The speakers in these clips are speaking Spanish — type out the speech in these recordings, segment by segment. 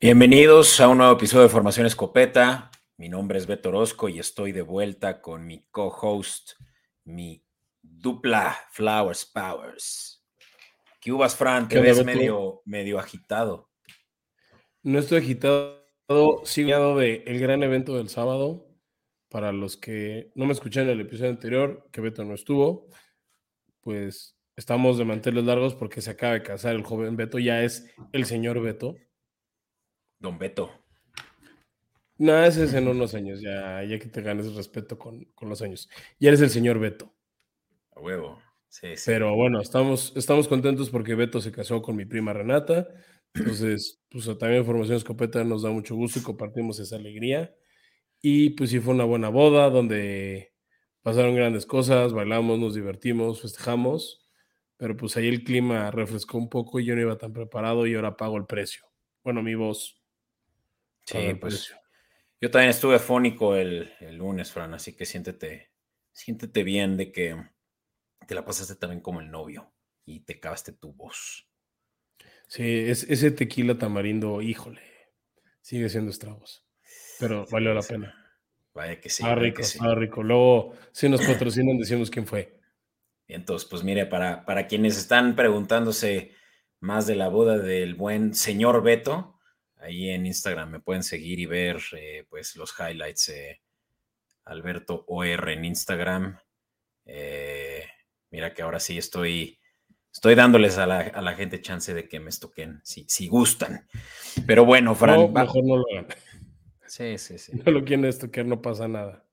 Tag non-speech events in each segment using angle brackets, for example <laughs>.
Bienvenidos a un nuevo episodio de Formación Escopeta. Mi nombre es Beto Orozco y estoy de vuelta con mi co-host, mi dupla Flowers Powers. ¿Qué hubas, Fran? Te ves medio, medio agitado. No estoy agitado, sigo de el gran evento del sábado. Para los que no me escucharon en el episodio anterior, que Beto no estuvo, pues estamos de manteles largos porque se acaba de casar el joven Beto, ya es el señor Beto. Don Beto. No, ese es en unos años, ya, ya que te ganes respeto con, con, los años. Ya eres el señor Beto. A huevo. Sí, sí. Pero bueno, estamos, estamos contentos porque Beto se casó con mi prima Renata. Entonces, pues también Formación Escopeta nos da mucho gusto y compartimos esa alegría. Y pues sí fue una buena boda donde pasaron grandes cosas, bailamos, nos divertimos, festejamos, pero pues ahí el clima refrescó un poco y yo no iba tan preparado y ahora pago el precio. Bueno, mi voz. Sí, pues yo también estuve fónico el, el, lunes, Fran, así que siéntete, siéntete bien de que te la pasaste también como el novio y te cavaste tu voz. Sí, es, ese tequila tamarindo, híjole, sigue siendo estragos, pero valió la pena. Vaya que sí. Ah, rico, sí. rico. Luego, si nos patrocinan, decimos quién fue. Entonces, pues mire, para, para quienes están preguntándose más de la boda del buen señor Beto, ahí en Instagram me pueden seguir y ver eh, pues los highlights. Eh, Alberto OR en Instagram. Eh, mira que ahora sí estoy, estoy dándoles a la, a la gente chance de que me estoquen, si, si gustan. Pero bueno, Fran. No, mejor no lo hagan. Sí, sí, <laughs> sí. No lo quieren estoquear, no pasa nada.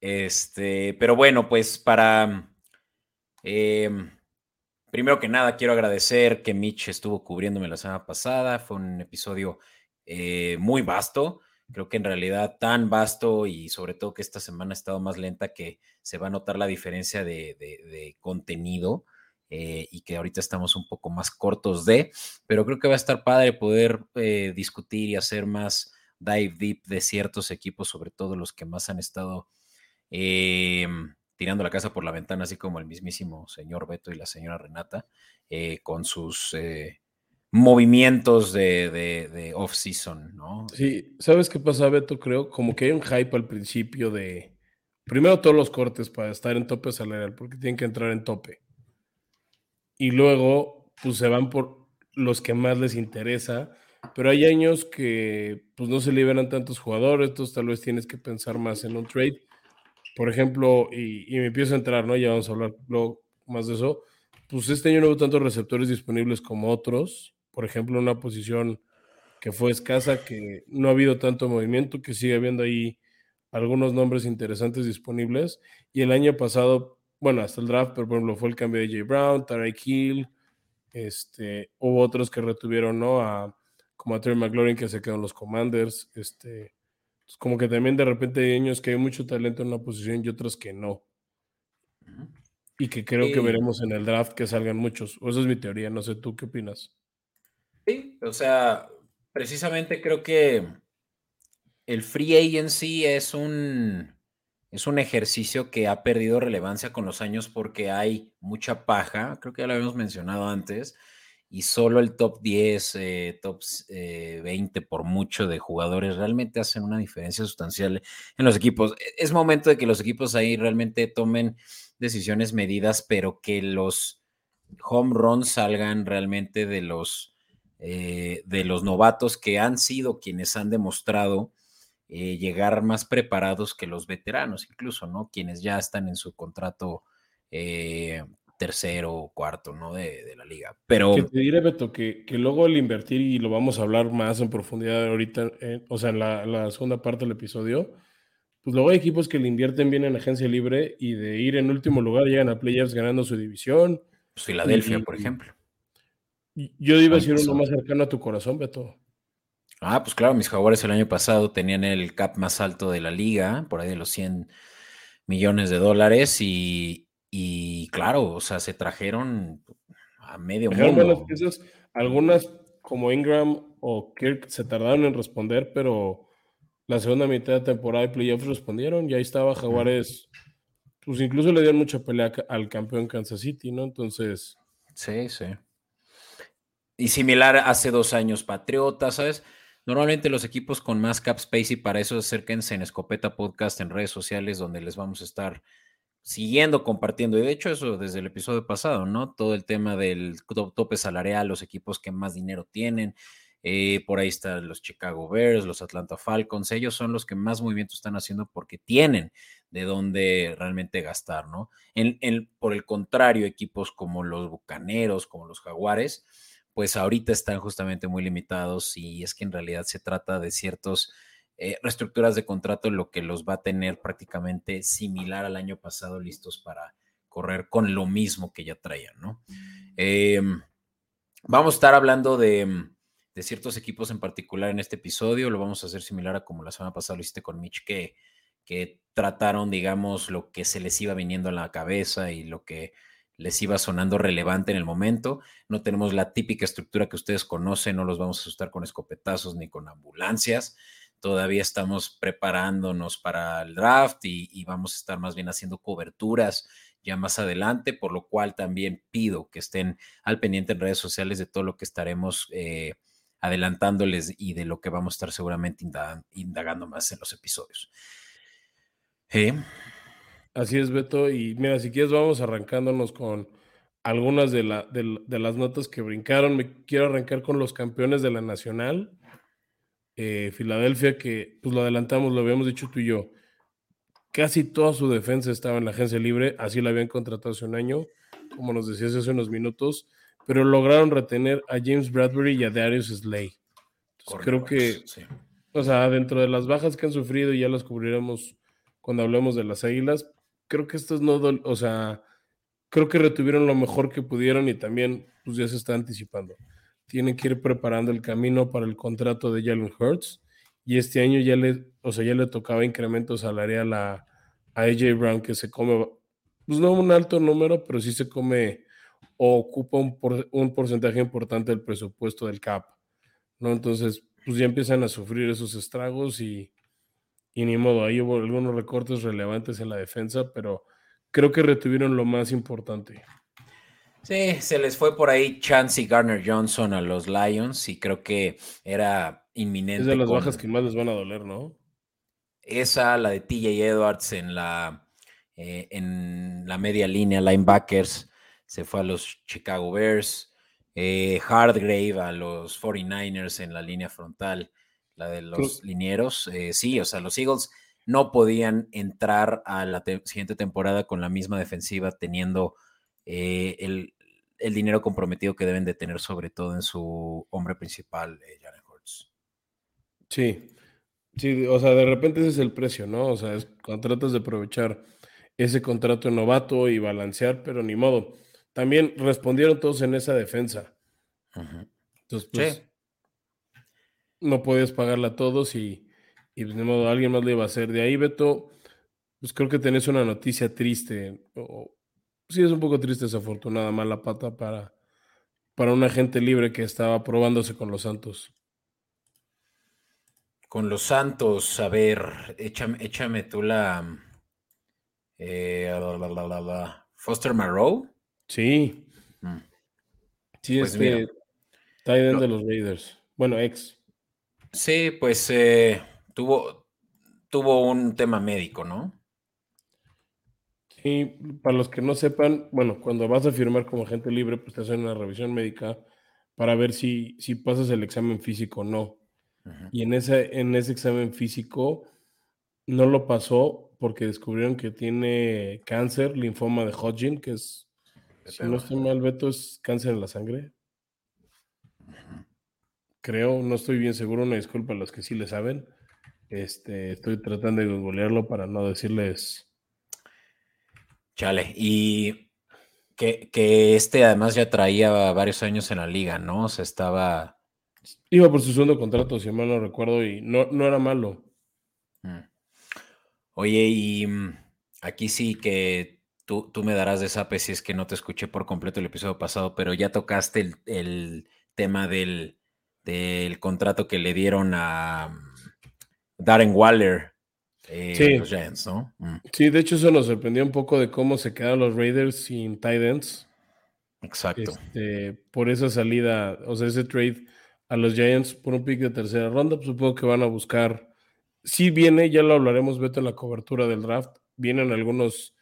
Este, pero bueno, pues para. Eh, primero que nada, quiero agradecer que Mitch estuvo cubriéndome la semana pasada. Fue un episodio eh, muy vasto. Creo que en realidad tan vasto y sobre todo que esta semana ha estado más lenta que se va a notar la diferencia de, contenido eh, y que ahorita estamos un poco más cortos de, pero creo que va a estar padre poder eh, discutir y hacer más dive deep de ciertos equipos, sobre todo los que más han estado tirando la casa por la ventana, así como el mismísimo señor Beto y la señora Renata, con sus movimientos de, de, off-season, ¿no? Sí, ¿sabes qué pasa, Beto? Creo como que hay un hype al principio de, primero todos los cortes para estar en tope salarial, porque tienen que entrar en tope. Y luego, pues se van por los que más les interesa, pero hay años que pues no se liberan tantos jugadores, entonces tal vez tienes que pensar más en un trade. Por ejemplo, y me empiezo a entrar, ¿no? Ya vamos a hablar luego más de eso. Pues este año no hubo tantos receptores disponibles como otros. Por ejemplo, una posición que fue escasa, que no ha habido tanto movimiento, que sigue habiendo ahí algunos nombres interesantes disponibles. Y el año pasado, bueno, hasta el draft, pero por ejemplo, fue el cambio de Jay Brown, Tarek Hill, este, hubo otros que retuvieron, ¿no? A, como a Terry McLaurin que se quedó en los Commanders, este, pues como que también de repente hay años que hay mucho talento en una posición y otros que no. Y que creo que veremos en el draft que salgan muchos. O esa es mi teoría, no sé tú qué opinas. Sí, o sea, precisamente creo que el free agency es un, es un ejercicio que ha perdido relevancia con los años porque hay mucha paja, creo que ya lo habíamos mencionado antes, y solo el top 10, eh, top eh, 20 por mucho de jugadores realmente hacen una diferencia sustancial en los equipos. E, Es momento de que los equipos ahí realmente tomen decisiones medidas, pero que los home runs salgan realmente de los, eh, de los novatos que han sido quienes han demostrado eh, llegar más preparados que los veteranos, incluso, ¿no? Quienes ya están en su contrato eh, tercero o cuarto, ¿no? De, de, la liga. Pero. Que te diré, Beto, que, que, luego el invertir, y lo vamos a hablar más en profundidad ahorita, eh, o sea, en la, la, segunda parte del episodio, pues luego hay equipos que le invierten bien en agencia libre y de ir en último lugar llegan a playoffs ganando su división. Pues Filadelfia, por ejemplo. Yo iba a decir uno más cercano a tu corazón, Beto. Ah, pues claro, mis jaguares el año pasado tenían el cap más alto de la liga, por ahí de los 100 millones de dólares, y, y claro, o sea, se trajeron a medio mundo. Piezas, algunas como Ingram o Kirk se tardaron en responder, pero la segunda mitad de temporada de playoffs respondieron y ahí estaba Jaguares, pues incluso le dieron mucha pelea al campeón Kansas City, ¿no? Entonces. Sí, sí. Y similar hace dos años Patriotas, ¿sabes? Normalmente los equipos con más cap space y para eso acérquense en Escopeta Podcast en redes sociales donde les vamos a estar siguiendo compartiendo. Y de hecho eso desde el episodio pasado, ¿no? Todo el tema del tope salarial, los equipos que más dinero tienen. Eh, por ahí están los Chicago Bears, los Atlanta Falcons. Ellos son los que más movimiento están haciendo porque tienen de dónde realmente gastar, ¿no? por el contrario, equipos como los Bucaneros, como los Jaguares, pues ahorita están justamente muy limitados y es que en realidad se trata de ciertos eh, reestructuras de contrato, lo que los va a tener prácticamente similar al año pasado, listos para correr con lo mismo que ya traían, ¿no? Em, vamos a estar hablando de, de, ciertos equipos en particular en este episodio, lo vamos a hacer similar a como la semana pasada lo hiciste con Mitch, que, que trataron, digamos, lo que se les iba viniendo a la cabeza y lo que les iba sonando relevante en el momento. No tenemos la típica estructura que ustedes conocen, no los vamos a asustar con escopetazos ni con ambulancias. Todavía estamos preparándonos para el draft y, vamos a estar más bien haciendo coberturas ya más adelante, por lo cual también pido que estén al pendiente en redes sociales de todo lo que estaremos eh, adelantándoles y de lo que vamos a estar seguramente indagando más en los episodios. Así es, Beto. Y mira, si quieres, vamos arrancándonos con algunas de, la, de, las notas que brincaron. Me quiero arrancar con los campeones de la Nacional. Eh, Filadelfia, que pues lo adelantamos, lo habíamos dicho tú y yo. Casi toda su defensa estaba en la agencia libre, así la habían contratado hace un año, como nos decías hace unos minutos, pero lograron retener a James Bradbury y a Darius Slay. creo que, o sea, dentro de las bajas que han sufrido, y ya las cubriremos cuando hablemos de las Águilas, creo que estos no, o sea, creo que retuvieron lo mejor que pudieron y también pues ya se está anticipando. Tienen que ir preparando el camino para el contrato de Jalen Hurts y este año ya le, o sea, ya le tocaba incremento salarial a, a AJ Brown que se come, pues no un alto número, pero sí se come o ocupa un, un porcentaje importante del presupuesto del CAP, ¿no? Entonces, pues ya empiezan a sufrir esos estragos y, y ni modo, ahí hubo algunos recortes relevantes en la defensa, pero creo que retuvieron lo más importante. Sí, se les fue por ahí Chance y Garner Johnson a los Lions y creo que era inminente. Es de las bajas que más les van a doler, ¿no? Esa, la de TJ Edwards en la, eh, en la media línea, linebackers, se fue a los Chicago Bears. Eh, Hardgrave a los 49ers en la línea frontal la de los linieros. Eh, sí, o sea, los Eagles no podían entrar a la siguiente temporada con la misma defensiva teniendo eh, el, dinero comprometido que deben de tener sobre todo en su hombre principal, eh, Jalen Hurts. Sí, sí, o sea, de repente ese es el precio, ¿no? O sea, es cuando tratas de aprovechar ese contrato novato y balancear, pero ni modo. También respondieron todos en esa defensa. Entonces, pues, no podías pagarla a todos y, y pues, de modo alguien más le iba a hacer. De ahí, Beto, pues creo que tenés una noticia triste. O, sí, es un poco triste, desafortunada, mala pata para, para un agente libre que estaba probándose con los Santos. Con los Santos, a ver, échame, échame tú la, eh, Foster Marrow. Sí. Mm. Sí, pues este Titan de los Raiders. Bueno, ex. Sí, pues eh, tuvo, tuvo un tema médico, ¿no? Sí, para los que no sepan, bueno, cuando vas a firmar como agente libre, pues te hacen una revisión médica para ver si, si pasas el examen físico o no. Y en ese, en ese examen físico no lo pasó porque descubrieron que tiene cáncer, linfoma de Hodgkin, que es, si no estoy mal, Beto, es cáncer en la sangre creo, no estoy bien seguro, una disculpa a los que sí le saben. Este, estoy tratando de googlearlo para no decirles. Chale, y que, este además ya traía varios años en la liga, ¿no? O sea, estaba. Iba por su segundo contrato, si mal no recuerdo, y no, no era malo. Mm. Oye, y mm, aquí sí que tú, tú me darás de sape si es que no te escuché por completo el episodio pasado, pero ya tocaste el tema del del contrato que le dieron a mm, Darren Waller. Eh, los Giants, ¿no? Mm. Sí, de hecho eso nos sorprendió un poco de cómo se quedan los Raiders sin tight ends. Exacto. Este, por esa salida, o sea, ese trade a los Giants por un pick de tercera ronda. Pues supongo que van a buscar. Si viene, ya lo hablaremos, Beto, en la cobertura del draft. Vienen algunos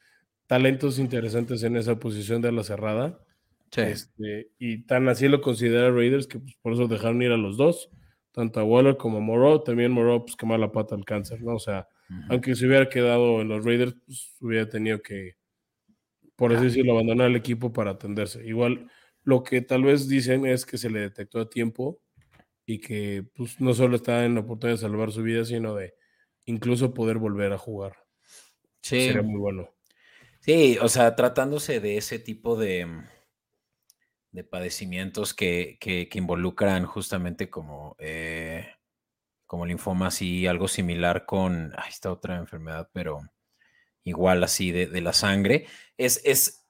talentos interesantes en esa posición de la cerrada. Este, y tan así lo considera Raiders que pues, por eso dejaron ir a los dos, tanto a Waller como a Moreau. También Moreau, pues que la pata al cáncer, ¿no? O sea, aunque se hubiera quedado en los Raiders, pues hubiera tenido que, por así decirlo, abandonar el equipo para atenderse. Igual, lo que tal vez dicen es que se le detectó a tiempo y que pues, no solo está en la oportunidad de salvar su vida, sino de incluso poder volver a jugar. Sí. Sería muy bueno. Sí, o sea, tratándose de ese tipo de, de padecimientos que, que, involucran justamente como, eh, como linfomas y algo similar con, ahí está otra enfermedad, pero igual así de, la sangre, es, es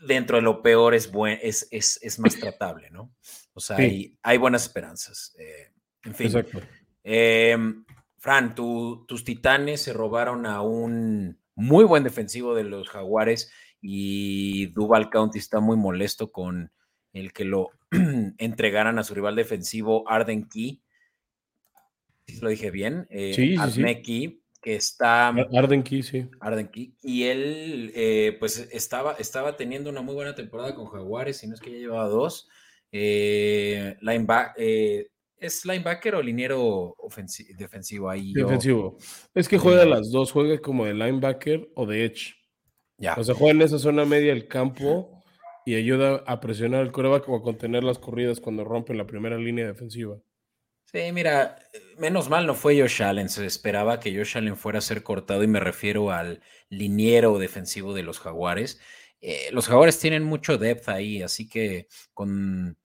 dentro de lo peor es, buen, es, es, más <laughs> tratable, ¿no? O sea, hay, hay, buenas esperanzas. Eh, en fin. Exacto. Em, Fran, tus titanes se robaron a un muy buen defensivo de los Jaguares y Duval County está muy molesto con el que lo <clears throat> entregaran a su rival defensivo Arden Key. lo dije bien. Eh, sí, sí, que está... Arden Key, sí. Arden Key. Y él, eh, pues, estaba, estaba teniendo una muy buena temporada con Jaguares, si no es que ya llevaba dos. Eh, eh ¿Es linebacker o liniero defensivo ahí? Defensivo. Es que juega las dos, juega como de linebacker o de edge. Ya. O sea, juega en esa zona media del campo y ayuda a presionar el coreback o a contener las corridas cuando rompen la primera línea defensiva. Sí, mira, menos mal no fue Josh Allen. Se esperaba que Josh Allen fuera a ser cortado y me refiero al liniero defensivo de los Jaguares. Eh, los Jaguares tienen mucho depth ahí, así que con,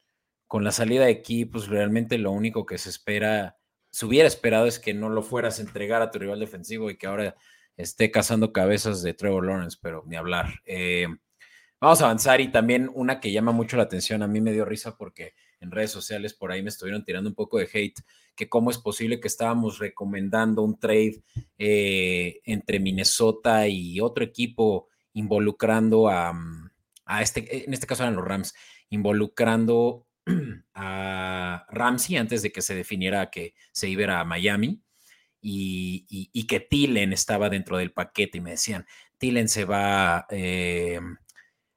con la salida de aquí, pues realmente lo único que se espera, se hubiera esperado es que no lo fueras a entregar a tu rival defensivo y que ahora esté cazando cabezas de Trevor Lawrence, pero ni hablar. Eh, vamos a avanzar y también una que llama mucho la atención, a mí me dio risa porque en redes sociales por ahí me estuvieron tirando un poco de hate, que cómo es posible que estábamos recomendando un trade eh, entre Minnesota y otro equipo involucrando a, mm, a, este, en este caso eran los Rams, involucrando <clears throat> a Ramsey antes de que se definiera que se iba a Miami y, que Tillen estaba dentro del paquete y me decían, Tillen se va... Eh,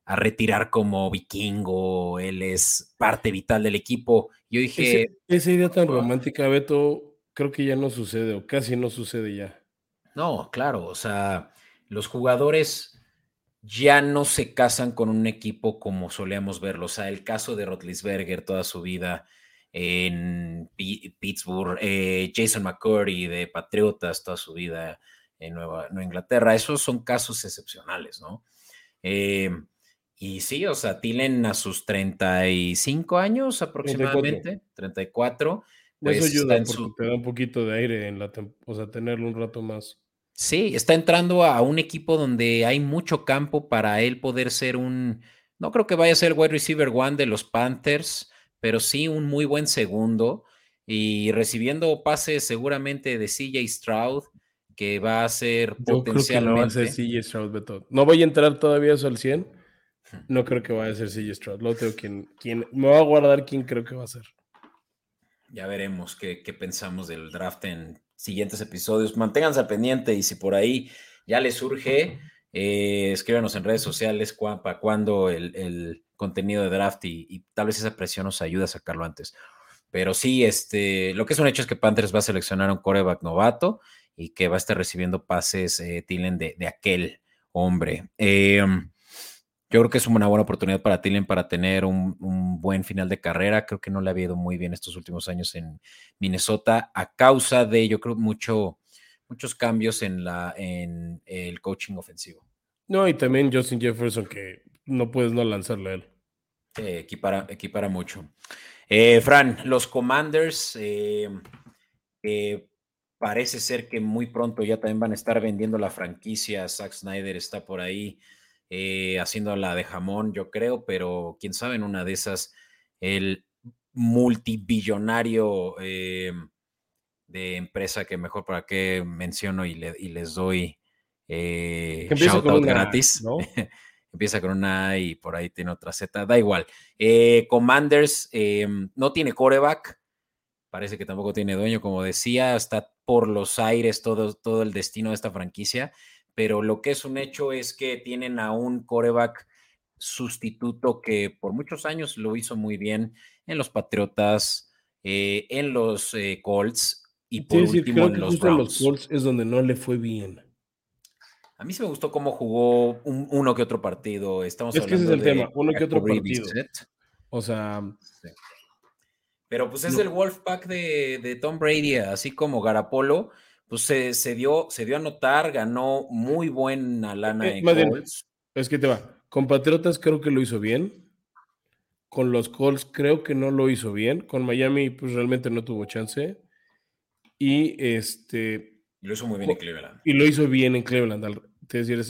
a retirar como vikingo, él es parte vital del equipo. Yo dije... esa idea tan romántica, Beto, creo que ya no sucede o casi no sucede ya. No, claro, o sea, los jugadores ya no se casan con un equipo como solíamos verlo. O sea, el caso de Rotlisberger toda su vida en Pittsburgh, eh, Jason McCurry de Patriotas toda su vida en Nueva, Nueva Inglaterra, esos son casos excepcionales, ¿no? Eh, y sí, o sea, Tilen a sus 35 años aproximadamente, 34. pues Eso ayuda porque te da un poquito de aire en la o sea, tenerlo un rato más. Sí, está entrando a un equipo donde hay mucho campo para él poder ser un, no creo que vaya a ser wide receiver one de los Panthers, pero sí un muy buen segundo y recibiendo pases seguramente de CJ Stroud, que va a ser potencialmente. no va a ser CJ Stroud, Beto. No voy a entrar todavía eso al 100, no creo que vaya a ser CJ Stroud. Lo tengo quien, me va a guardar quién creo que va a ser. Ya veremos qué, pensamos del draft en siguientes episodios. Manténganse pendiente y si por ahí ya les surge, eh, escríbanos en redes sociales para cuando el, contenido de draft y, tal vez esa presión nos ayude a sacarlo antes. Pero sí, este, lo que es un hecho es que Panthers va a seleccionar un coreback novato y que va a estar recibiendo pases, eh, de, de, aquel hombre. Eh, yo creo que es una buena oportunidad para Tillen para tener un, buen final de carrera. Creo que no le ha ido muy bien estos últimos años en Minnesota a causa de, yo creo, mucho, muchos cambios en, la, en el coaching ofensivo. No, y también Justin Jefferson, que no puedes no lanzarle a él. equipara, equipara mucho. Eh, Fran, los Commanders eh, parece ser que muy pronto ya también van a estar vendiendo la franquicia. Zack Snyder está por ahí eh, haciendo la de jamón, yo creo, pero quién sabe, en una de esas, el multibillonario eh, de empresa que mejor para qué menciono y, les doy eh, shout out gratis. <laughs> Empieza con una A y por ahí tiene otra Z, da igual. Eh, Commanders no tiene coreback. parece que tampoco tiene dueño, como decía, está por los aires todo, todo el destino de esta franquicia, pero lo que es un hecho es que tienen a un coreback sustituto que por muchos años lo hizo muy bien en los Patriotas, eh, en los eh, Colts y por último en los Browns. los Colts es donde no le fue bien. A mí sí me gustó cómo jugó uno que otro partido. Estamos es que ese es el tema, uno que otro partido. O sea. Pero pues es el Wolfpack de, de, Tom Brady, así como Garapolo, pues se, dio, se dio a notar, ganó muy buena lana eh, en Colts. es que te va. Con Patriotas creo que lo hizo bien. Con los Colts creo que no lo hizo bien. Con Miami, pues realmente no tuvo chance. Y este. Y lo hizo muy bien en Cleveland. Y lo hizo bien en Cleveland. decir,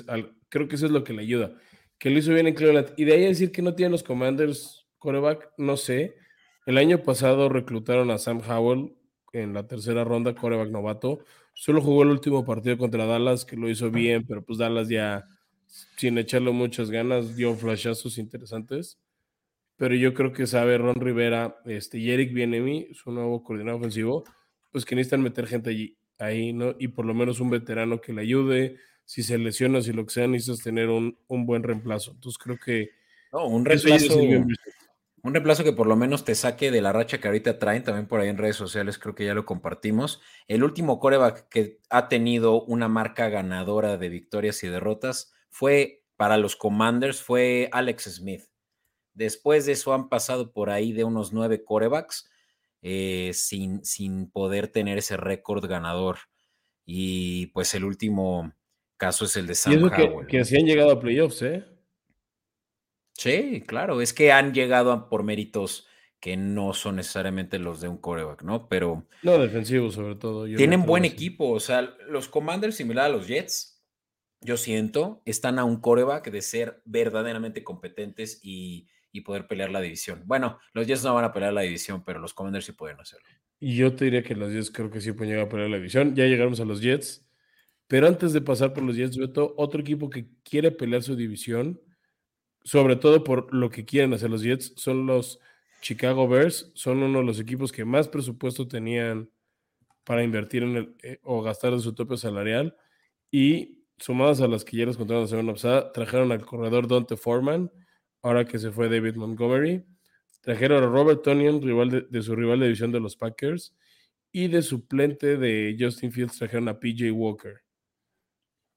creo que eso es lo que le ayuda. Que lo hizo bien en Cleveland. Y de ahí a decir que no tienen los Commanders coreback, no sé. El año pasado reclutaron a Sam Howell en la tercera ronda, coreback novato. Solo jugó el último partido contra Dallas, que lo hizo bien, pero pues Dallas ya, sin echarle muchas ganas, dio flashazos interesantes pero yo creo que sabe Ron Rivera este, y Eric Bienemi, su nuevo coordinador ofensivo, pues que necesitan meter gente allí, ahí, ¿no? Y por lo menos un veterano que le ayude, si se lesiona, si lo que sea, necesitas tener un, un buen reemplazo. Entonces creo que... No, un reemplazo, un reemplazo que por lo menos te saque de la racha que ahorita traen, también por ahí en redes sociales creo que ya lo compartimos. El último coreback que ha tenido una marca ganadora de victorias y derrotas fue para los Commanders, fue Alex Smith Después de eso han pasado por ahí de unos nueve corebacks eh, sin, sin poder tener ese récord ganador. Y pues el último caso es el de Sam Howell. Que, que han llegado a playoffs, ¿eh? Sí, claro, es que han llegado por méritos que no son necesariamente los de un coreback, ¿no? Pero. No, defensivo sobre todo. tienen buen equipo, o sea, los Commanders, similar a los Jets, yo siento, están a un coreback de ser verdaderamente competentes y y poder pelear la división. Bueno, los Jets no van a pelear la división, pero los Commanders sí pueden hacerlo. Y yo te diría que los Jets creo que sí pueden llegar a pelear la división. Ya llegamos a los Jets. Pero antes de pasar por los Jets, Beto, otro equipo que quiere pelear su división, sobre todo por lo que quieren hacer los Jets, son los Chicago Bears. Son uno de los equipos que más presupuesto tenían para invertir en el, eh, o gastar de su tope salarial. Y sumadas a las que ya les contaron la semana pasada, trajeron al corredor Dante Foreman ahora que se fue David Montgomery. Trajeron a Robert Tonian, rival de, su rival de división de los Packers, y de suplente de Justin Fields trajeron a PJ Walker.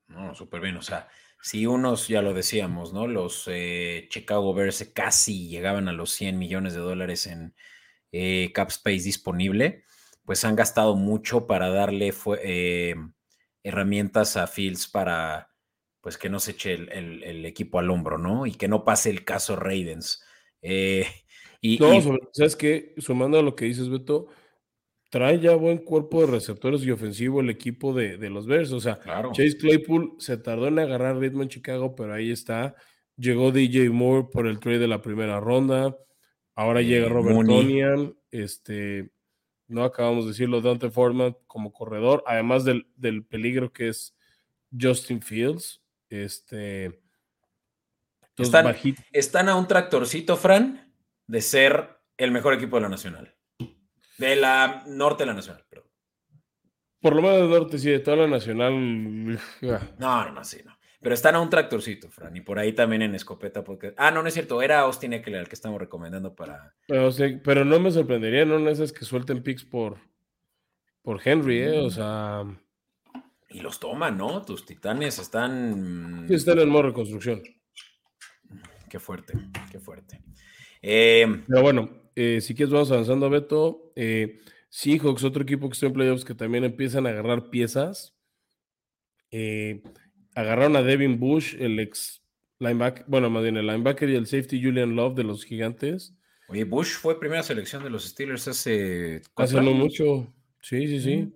No, súper bien. O sea, si unos, ya lo decíamos, ¿no? Los eh, Chicago Bears casi llegaban a los 100 millones de dólares en eh, cap space disponible, pues han gastado mucho para darle eh, herramientas a Fields para pues que no se eche el, equipo al hombro, ¿no? Y que no pase el caso Ravens. Eh, y, no, ¿sabes qué? Sumando a lo que dices, Beto, trae ya buen cuerpo de receptores y ofensivo el equipo de, los Bears. O sea, Chase Claypool se tardó en agarrar ritmo en Chicago, pero ahí está. Llegó DJ Moore por el trade de la primera ronda. Ahora llega Robert Tonian. Este, no acabamos de decirlo, Dante Foreman como corredor, además del, del peligro que es Justin Fields. Este. Están, a un tractorcito, Fran, de ser el mejor equipo de la Nacional. De la norte de la Nacional, perdón. Por lo menos del norte, sí, de toda la Nacional. No, no, no, sí, no. Pero están a un tractorcito, Fran, y por ahí también en escopeta. Porque... Ah, no, no es cierto, era Austin Eckler el que estamos recomendando para. Pero, no me sorprendería, ¿no? Esas que suelten picks por, por Henry, ¿eh? O sea. Y los toman, ¿no? Tus titanes están. Sí, están en modo reconstrucción. Qué fuerte, qué fuerte. Eh, Pero bueno, eh, si quieres, vamos avanzando, Beto. Eh, Seahawks, otro equipo que está en playoffs que también empiezan a agarrar piezas. Eh, agarraron a Devin Bush, el ex linebacker, bueno, más bien el linebacker y el safety Julian Love de los Gigantes. Oye, Bush fue primera selección de los Steelers hace. Hace no mucho. Sí, sí, sí.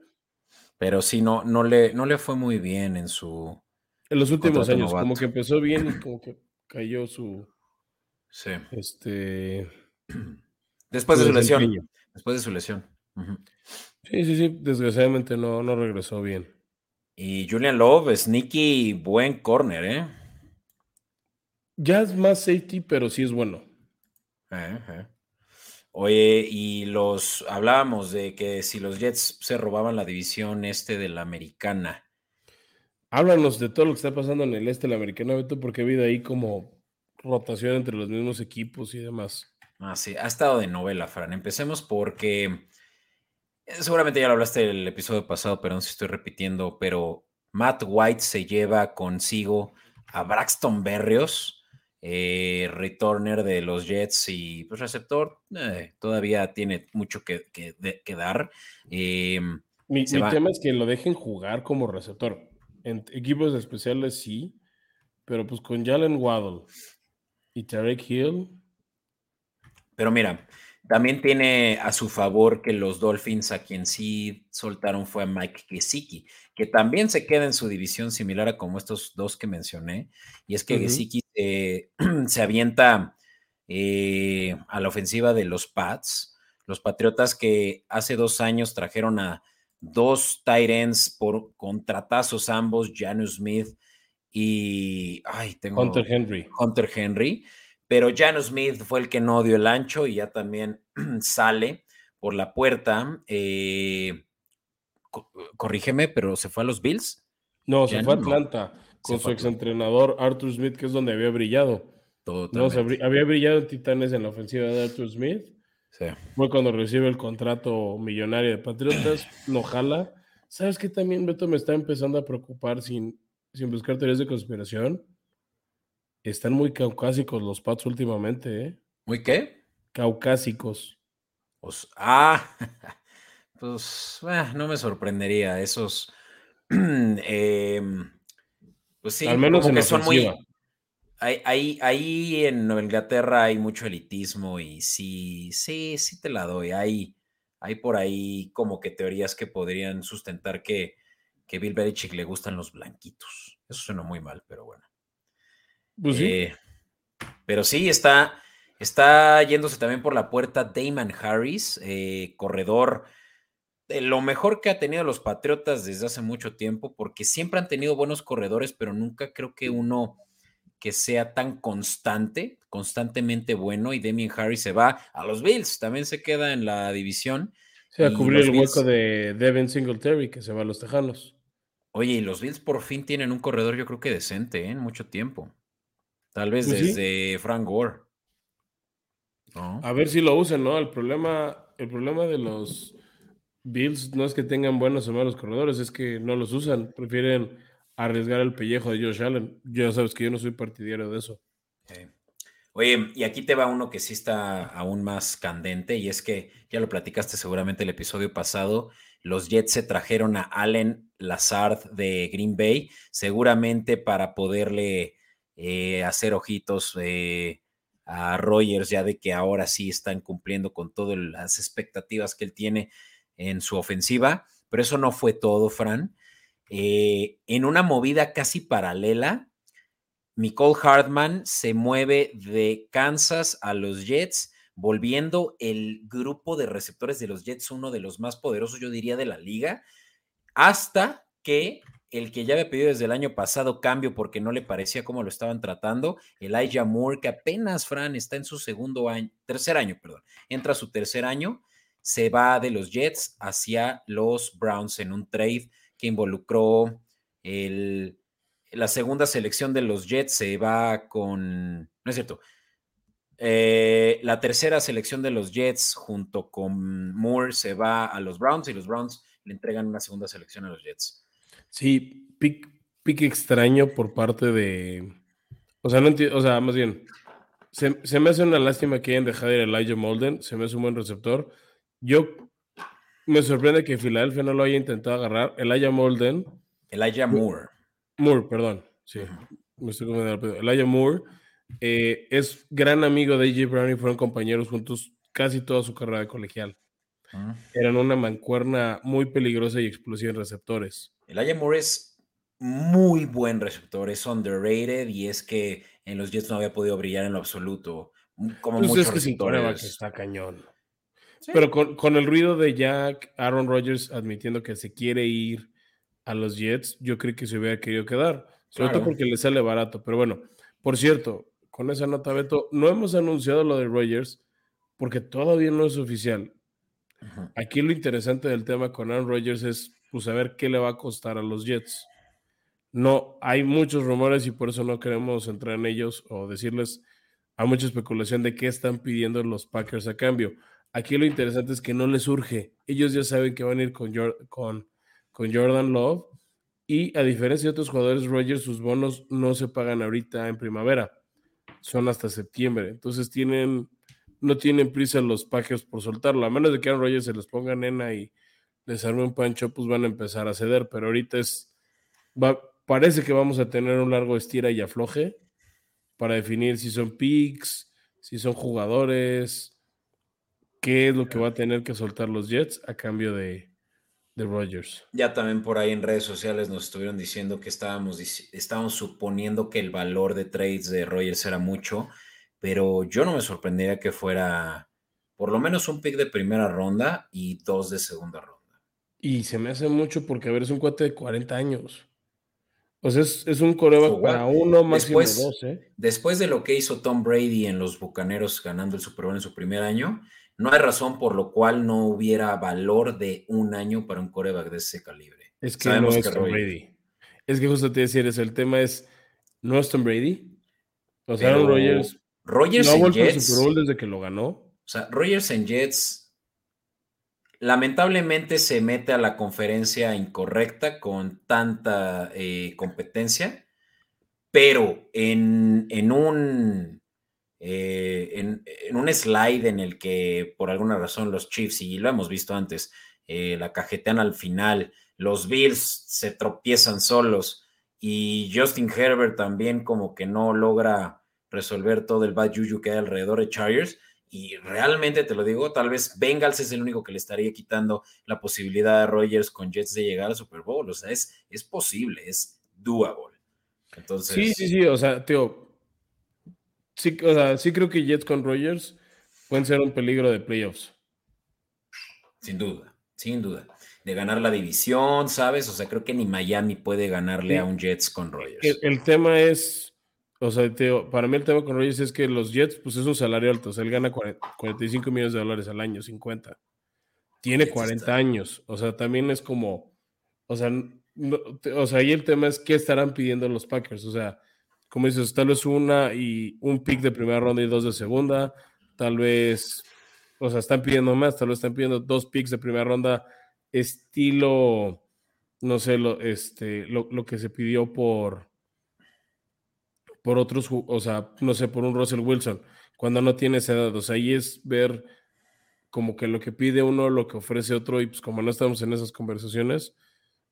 Pero sí, no, no, le, no le fue muy bien en su. En los últimos años, como que empezó bien y como que cayó su. Sí. Este. Después de su lesión. Después de su lesión. Sí, sí, sí. Desgraciadamente no, no regresó bien. Y Julian Love, sneaky, buen corner, ¿eh? Ya es más safety, pero sí es bueno. Eh, eh. Oye, y los hablábamos de que si los Jets se robaban la división este de la americana. Háblanos de todo lo que está pasando en el este de la americana, Beto, porque ha habido ahí como rotación entre los mismos equipos y demás. Ah, sí, ha estado de novela, Fran. Empecemos porque eh, seguramente ya lo hablaste el episodio pasado, pero no sé si estoy repitiendo, pero Matt White se lleva consigo a Braxton Berrios eh, returner de los Jets y pues receptor eh, todavía tiene mucho que, dar. Eh, mi, tema es que lo dejen jugar como receptor. En equipos especiales sí, pero pues con Jalen Waddle y Tarek Hill. Pero mira, también tiene a su favor que los Dolphins a quien sí soltaron fue a Mike Gesicki, que también se queda en su división similar a como estos dos que mencioné, y es que Gesicki <clears throat> se avienta eh, a la ofensiva de los Pats, los Patriotas que hace dos años trajeron a dos ends por contratazos ambos, Janus Smith y ay, tengo Hunter Henry. Hunter Henry pero Jan Smith fue el que no dio el ancho y ya también <clears throat> sale por la puerta. Eh, corrígeme, pero se fue a los Bills. No, se fue a Atlanta con su exentrenador Arthur Smith, que es donde había brillado. No, había brillado en Titanes en la ofensiva de Arthur Smith. Fue cuando recibe el contrato millonario de Patriotas, <clears throat> no jala. ¿Sabes qué también, Beto, me está empezando a preocupar sin, sin buscar teorías de conspiración? Están muy caucásicos los Pats últimamente, ¿eh? ¿Muy qué? Caucásicos. Pues, ah, <laughs> pues ah, no me sorprendería. Esos, <clears throat> em, pues sí, al menos en son muy. Ahí, ahí, en Inglaterra hay mucho elitismo y sí, sí, sí te la doy. Hay, hay por ahí como que teorías que podrían sustentar que, que Bill Belichick le gustan los blanquitos. Eso suena muy mal, pero bueno. Pues eh, pero sí, está, está yéndose también por la puerta Damon Harris, eh, corredor de lo mejor que ha tenido los Patriotas desde hace mucho tiempo, porque siempre han tenido buenos corredores, pero nunca creo que uno que sea tan constante, constantemente bueno, y Damien Harris se va a los Bills, también se queda en la división. Se va a cubrir el hueco de Devin Singletary, que se va a los Tejanos. Oye, y los Bills por fin tienen un corredor, yo creo que decente, ¿eh? en mucho tiempo. Tal vez pues desde Frank Gore. A ver si lo usan, ¿no? El problema, el problema de los Bills no es que tengan buenos o malos corredores, es que no los usan. Prefieren arriesgar el pellejo de Josh Allen. Ya sabes que yo no soy partidario de eso. Oye, y aquí te va uno que sí está aún más candente, y es que ya lo platicaste seguramente el episodio pasado. Los Jets se trajeron a Allen Lazard de Green Bay, seguramente para poderle eh, hacer ojitos eh, a Rogers ya de que ahora sí están cumpliendo con todas las expectativas que él tiene en su ofensiva, pero eso no fue todo, Fran. Eh, en una movida casi paralela, Nicole Hartman se mueve de Kansas a los Jets, volviendo el grupo de receptores de los Jets uno de los más poderosos, yo diría, de la liga, hasta que el que ya había pedido desde el año pasado cambio porque no le parecía cómo lo estaban tratando, Elijah Moore, que apenas, Fran, está en su segundo año, tercer año, perdón, entra a su tercer año, se va de los Jets hacia los Browns en un trade que involucró el, la segunda selección de los Jets, se va con, no es cierto, eh, la tercera selección de los Jets junto con Moore se va a los Browns y los Browns le entregan una segunda selección a los Jets. Sí, pick, extraño por parte de. O sea, no entiendo, o sea, más bien, se, me hace una lástima que hayan dejado ir a Elijah Molden, se me hace un buen receptor. Yo me sorprende que Filadelfia no lo haya intentado agarrar. Elijah Molden. Elijah Moore. Moore, perdón. Sí, me estoy confundiendo. Elijah Moore eh, es gran amigo de AJ Brown y fueron compañeros juntos casi toda su carrera de colegial. Eran una mancuerna muy peligrosa y explosiva en receptores. El Moore es muy buen receptor, es underrated y es que en los Jets no había podido brillar en lo absoluto. Mm, como pues muchos receptores. que está cañón. Pero con, el ruido de Jack, Aaron Rodgers admitiendo que se quiere ir a los Jets, yo creo que se hubiera querido quedar. Sobre todo porque le sale barato. Pero bueno, por cierto, con esa nota, Beto, no hemos anunciado lo de Rodgers, porque todavía no es oficial. Aquí lo interesante del tema con Aaron Rodgers es pues, saber qué le va a costar a los Jets. No, hay muchos rumores y por eso no queremos entrar en ellos o decirles, hay mucha especulación de qué están pidiendo los Packers a cambio. Aquí lo interesante es que no les urge. Ellos ya saben que van a ir con Jordan Love y a diferencia de otros jugadores, Rogers, sus bonos no se pagan ahorita en primavera, son hasta septiembre. Entonces tienen, no tienen prisa los Packers por soltarlo. A menos de que Aaron Rodgers se les ponga nena y les arme un pancho, pues van a empezar a ceder. Pero ahorita es, va, parece que vamos a tener un largo estira y afloje para definir si son picks, si son jugadores, qué es lo que va a tener que soltar los Jets a cambio de, de Rogers. Ya también por ahí en redes sociales nos estuvieron diciendo que estábamos suponiendo que el valor de trades de Rogers era mucho, pero yo no me sorprendería que fuera por lo menos un pick de primera ronda y dos de segunda ronda. Y se me hace mucho porque, a ver, es un cuate de 40 años. O sea, es, un coreback para uno, máximo después, dos, ¿eh? Después de lo que hizo Tom Brady en los Bucaneros ganando el Super Bowl en su primer año, no hay razón por lo cual no hubiera valor de un año para un coreback de ese calibre. Es que no es Tom Brady. Es que justo te decía eso, el tema es, ¿no es Tom Brady? O sea, Aaron Rodgers, Rodgers no ha vuelto Jets, Super Bowl desde que lo ganó. O sea, Rodgers en Jets lamentablemente se mete a la conferencia incorrecta con tanta eh, competencia, pero en, en un eh, en, un slide en el que por alguna razón los Chiefs, y lo hemos visto antes, eh, la cajetean al final, los Bills se tropiezan solos y Justin Herbert también como que no logra resolver todo el bad juju que hay alrededor de Chargers. Y realmente te lo digo, tal vez Bengals es el único que le estaría quitando la posibilidad a Rogers con Jets de llegar al Super Bowl. O sea, es, es posible, es doable. Entonces, sí, sí, sí. O sea, tío, sí, o sea, sí creo que Jets con Rogers pueden ser un peligro de playoffs. Sin duda, sin duda. De ganar la división, ¿sabes? O sea, creo que ni Miami puede ganarle a un Jets con Rogers. El, tema es, o sea, para mí el tema con Rogers es que los Jets, pues es un salario alto. O sea, él gana 45 millones de dólares al año, 50. Tiene 40 años. O sea, también es como, o sea, o sea, ahí el tema es qué estarán pidiendo los Packers. O sea, como dices, tal vez una y un pick de primera ronda y dos de segunda, tal vez, o sea, están pidiendo más, tal vez están pidiendo dos picks de primera ronda, estilo, no sé, lo, este, lo, que se pidió por, por otros, o sea, no sé, por un Russell Wilson, cuando no tiene esa edad, o sea, ahí es ver como que lo que pide uno, lo que ofrece otro, y pues como no estamos en esas conversaciones,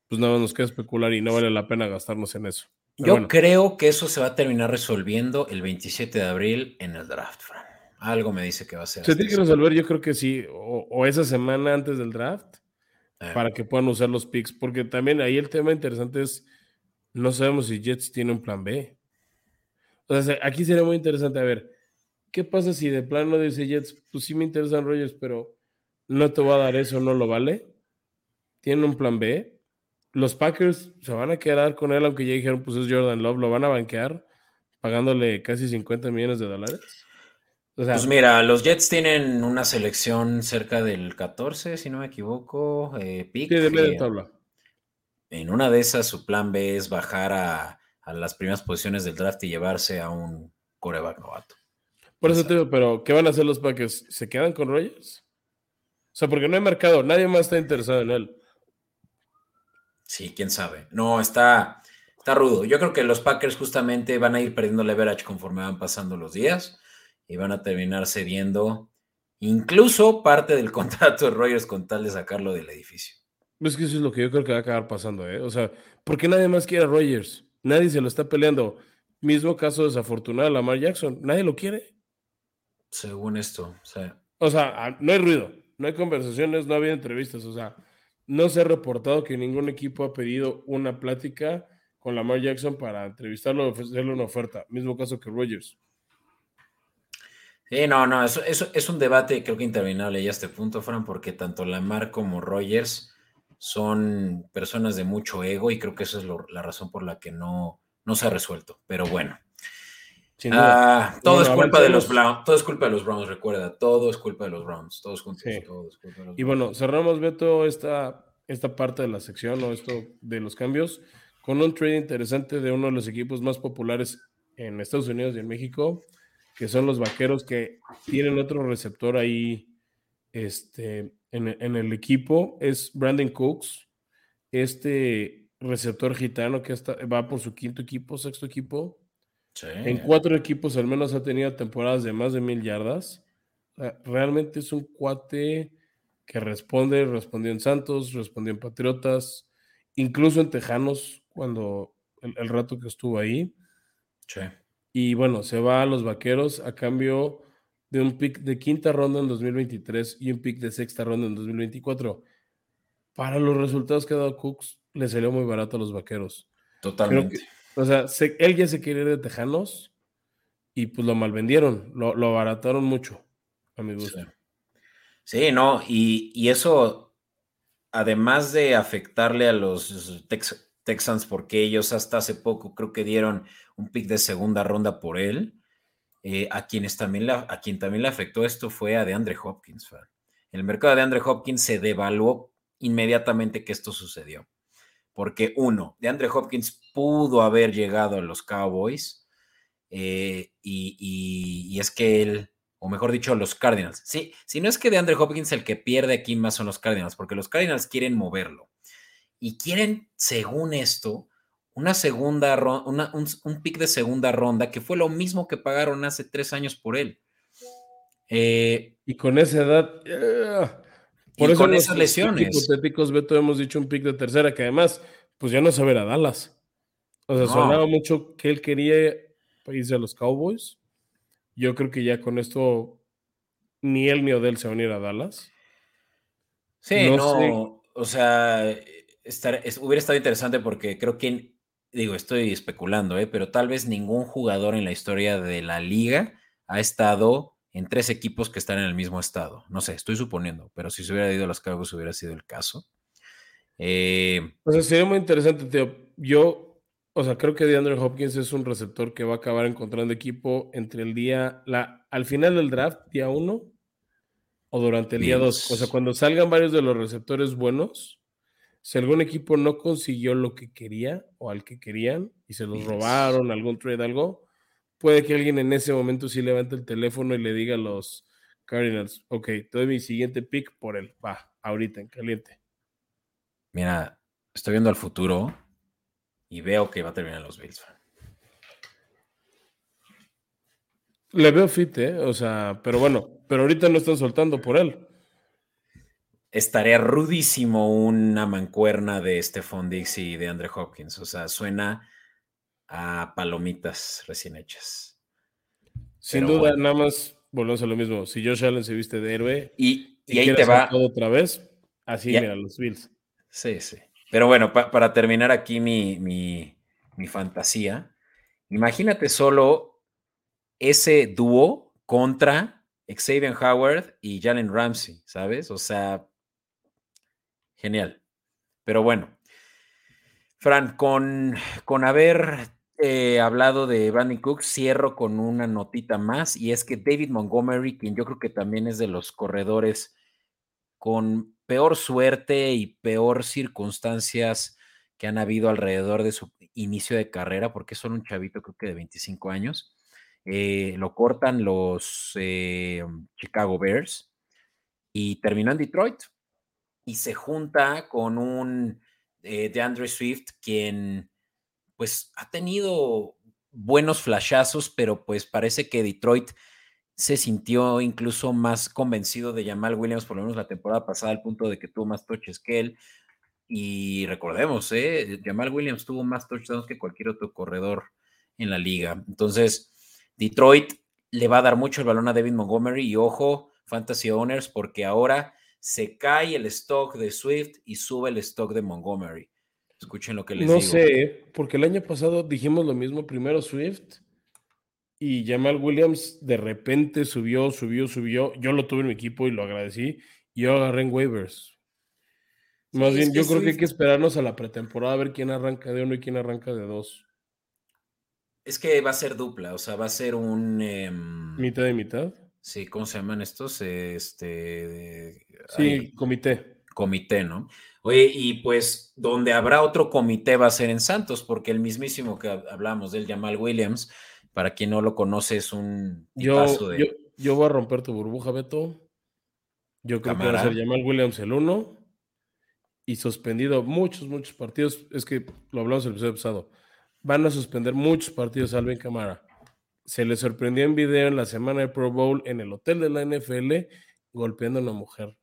pues nada más nos queda especular y no vale la pena gastarnos en eso. Yo creo que eso se va a terminar resolviendo el 27 de abril en el draft, Fran. Algo me dice que va a ser. Se tiene que resolver, yo creo que sí, o, esa semana antes del draft, eh. para que puedan usar los picks, porque también ahí el tema interesante es, no sabemos si Jets tiene un plan B. O sea, aquí sería muy interesante a ver, ¿qué pasa si de plano dice Jets, pues sí me interesan Rogers, pero no te voy a dar eso, no lo vale? ¿Tienen un plan B? los Packers se van a quedar con él, aunque ya dijeron, pues es Jordan Love, lo van a banquear pagándole casi 50 millones de dólares. pues mira, los Jets tienen una selección cerca del 14, si no me equivoco, eh, pick. Sí, de tabla. En una de esas, su plan B es bajar a, las primeras posiciones del draft y llevarse a un coreback novato. Por eso te digo, pero ¿qué van a hacer los Packers? ¿Se quedan con Rogers? O sea, porque no hay mercado, nadie más está interesado en él. Sí, quién sabe. No, está, está rudo. Yo creo que los Packers justamente van a ir perdiendo leverage conforme van pasando los días y van a terminar cediendo incluso parte del <laughs> contrato de Rogers con tal de sacarlo del edificio. Es que eso es lo que yo creo que va a acabar pasando, ¿eh? O sea, ¿por qué nadie más quiere a Rogers? Nadie se lo está peleando. Mismo caso desafortunado de Lamar Jackson. Nadie lo quiere. Según esto, o sea. O sea, ah, no hay ruido, no hay conversaciones, no había entrevistas, o sea, no se ha reportado que ningún equipo ha pedido una plática con Lamar Jackson para entrevistarlo o ofrecerle una oferta. Mismo caso que Rogers. Sí, no, no, eso, es un debate creo que interminable ya a este punto, Fran, porque tanto Lamar como Rogers son personas de mucho ego y creo que esa es la razón por la que no, no se ha resuelto. Pero bueno. Ah, todo es culpa de los Browns, todo es culpa de los Browns, recuerda, todo es culpa de los Browns, todos juntos, todo es culpa de los Y bueno, cerramos, Beto, esta, esta parte de la sección o esto de los cambios con un trade interesante de uno de los equipos más populares en Estados Unidos y en México, que son los Vaqueros, que tienen otro receptor ahí este, en, en el equipo, es Brandon Cooks, este receptor gitano que hasta va por su quinto equipo, sexto equipo. En cuatro equipos al menos ha tenido temporadas de más de mil yardas. realmente es un cuate que responde, respondió en Santos, respondió en Patriotas, incluso en Tejanos cuando el, rato que estuvo ahí. Y bueno, se va a los Vaqueros a cambio de un pick de quinta ronda en 2023 y un pick de sexta ronda en 2024. Para los resultados que ha dado Cooks, le salió muy barato a los Vaqueros. Totalmente. o sea, él ya se quiere ir de Tejanos y pues lo malvendieron, lo, lo abarataron mucho, a mi gusto. Sí, no, y, eso, además de afectarle a los Texans, porque ellos hasta hace poco creo que dieron un pick de segunda ronda por él, eh, a, quienes también a quien también le afectó esto fue a DeAndre Hopkins. El mercado de DeAndre Hopkins se devaluó inmediatamente que esto sucedió. Porque uno, DeAndre Hopkins pudo haber llegado a los Cowboys eh, y, es que él, o mejor dicho, los Cardinals. Sí, si no es que DeAndre Hopkins el que pierde aquí más son los Cardinals, porque los Cardinals quieren moverlo y quieren, según esto, una segunda ronda, un, pick de segunda ronda, que fue lo mismo que pagaron hace tres años por él. Eh, y con esa edad, por eso con esas lesiones. hipotéticos, Beto, hemos dicho un pick de tercera, que además, pues ya no se ver a Dallas. O sea, sonaba mucho que él quería irse a los Cowboys. Yo creo que ya con esto ni él ni Odell se van a ir a Dallas. Sí, no, o sea, hubiera estado interesante porque creo que, digo, estoy especulando, ¿eh? pero tal vez ningún jugador en la historia de la liga ha estado en tres equipos que están en el mismo estado. No sé, estoy suponiendo, pero si se hubiera ido a los Cowboys hubiera sido el caso. Eh, o sea, sería muy interesante, Teo. Yo, o sea, creo que DeAndre Hopkins es un receptor que va a acabar encontrando equipo entre el día, la, al final del draft, día uno, o durante el día dos. O sea, cuando salgan varios de los receptores buenos, si algún equipo no consiguió lo que quería o al que querían y se los robaron, algún trade, algo, puede que alguien en ese momento sí levante el teléfono y le diga a los Cardinals, ok, te doy mi siguiente pick por él, va, ahorita en caliente. Mira, estoy viendo al futuro y veo que va a terminar los Bills. Le veo fit, ¿eh? O sea, pero bueno, pero ahorita no están soltando por él. Estaría rudísimo una mancuerna de Stephon Dix y de Andre Hopkins. O sea, suena a palomitas recién hechas. Sin duda, nada más volvemos a lo mismo. Si Josh Allen se viste de héroe y, ahí te va otra vez, así mira los Bills. Sí, sí. Pero bueno, para terminar aquí mi, mi, fantasía, imagínate solo ese dúo contra Xavier Howard y Jalen Ramsey, ¿sabes? O sea, genial. Pero bueno, Fran, con, con haber eh, hablado de Brandon Cook, cierro con una notita más y es que David Montgomery, quien yo creo que también es de los corredores con peor suerte y peor circunstancias que han habido alrededor de su inicio de carrera, porque son un chavito creo que de 25 años, eh, lo cortan los eh, Chicago Bears y terminó en Detroit y se junta con un de Andre Swift, quien pues ha tenido buenos flashazos, pero pues parece que Detroit se sintió incluso más convencido de Jamal Williams, por lo menos la temporada pasada, al punto de que tuvo más touches que él. Y recordemos, ¿eh? Jamal Williams tuvo más touchdowns que cualquier otro corredor en la liga. Entonces, Detroit le va a dar mucho el balón a David Montgomery y ojo, Fantasy Owners, porque ahora se cae el stock de Swift y sube el stock de Montgomery. Escuchen lo que les digo. No sé, porque el año pasado dijimos lo mismo, primero Swift y Jamal Williams de repente subió, subió, subió. Yo lo tuve en mi equipo y lo agradecí. Y yo agarré en waivers. Más bien, yo creo que hay que esperarnos a la pretemporada a ver quién arranca de uno y quién arranca de dos. Es que va a ser dupla, o sea, va a ser un... em, Mitad y mitad. Sí, ¿cómo se llaman estos? Este... Sí, comité. comité, ¿no? Oye, y pues donde habrá otro comité va a ser en Santos, porque el mismísimo que hab- hablamos del Jamal Williams, para quien no lo conoce, es un Yo, de... yo, yo voy a romper tu burbuja, Beto. Yo creo que va a ser Jamal Williams el uno y suspendido muchos, muchos partidos. Es que lo hablamos el episodio pasado. Van a suspender muchos partidos a Alvin Camara. Se le sorprendió en video en la semana de Pro Bowl en el hotel de la NFL golpeando a una mujer.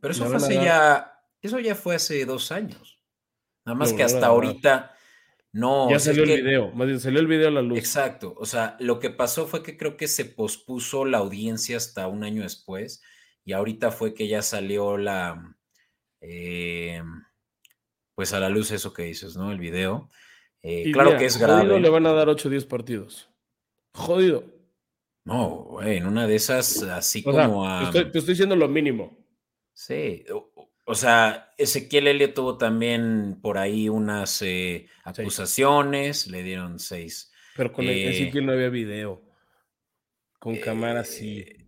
Pero eso fue hace dar- ya, eso ya fue hace dos años. Nada más que hasta ahorita no. ya salió el que- video, más bien salió el video a la luz. Exacto. O sea, lo que pasó fue que creo que se pospuso la audiencia hasta un año después y ahorita fue que ya salió la, eh, pues a la luz eso que dices, ¿no? El video. Eh, claro mira, que es grave. le van a dar 8 o 10 partidos. Jodido. No, güey, en una de esas, así O sea, como te a. estoy, te estoy diciendo lo mínimo. Sí, o, sea, Ezequiel Elliott tuvo también por ahí unas eh, acusaciones, le dieron seis. Pero con el Eh, Ezequiel no había video. Con cámara sí. Eh,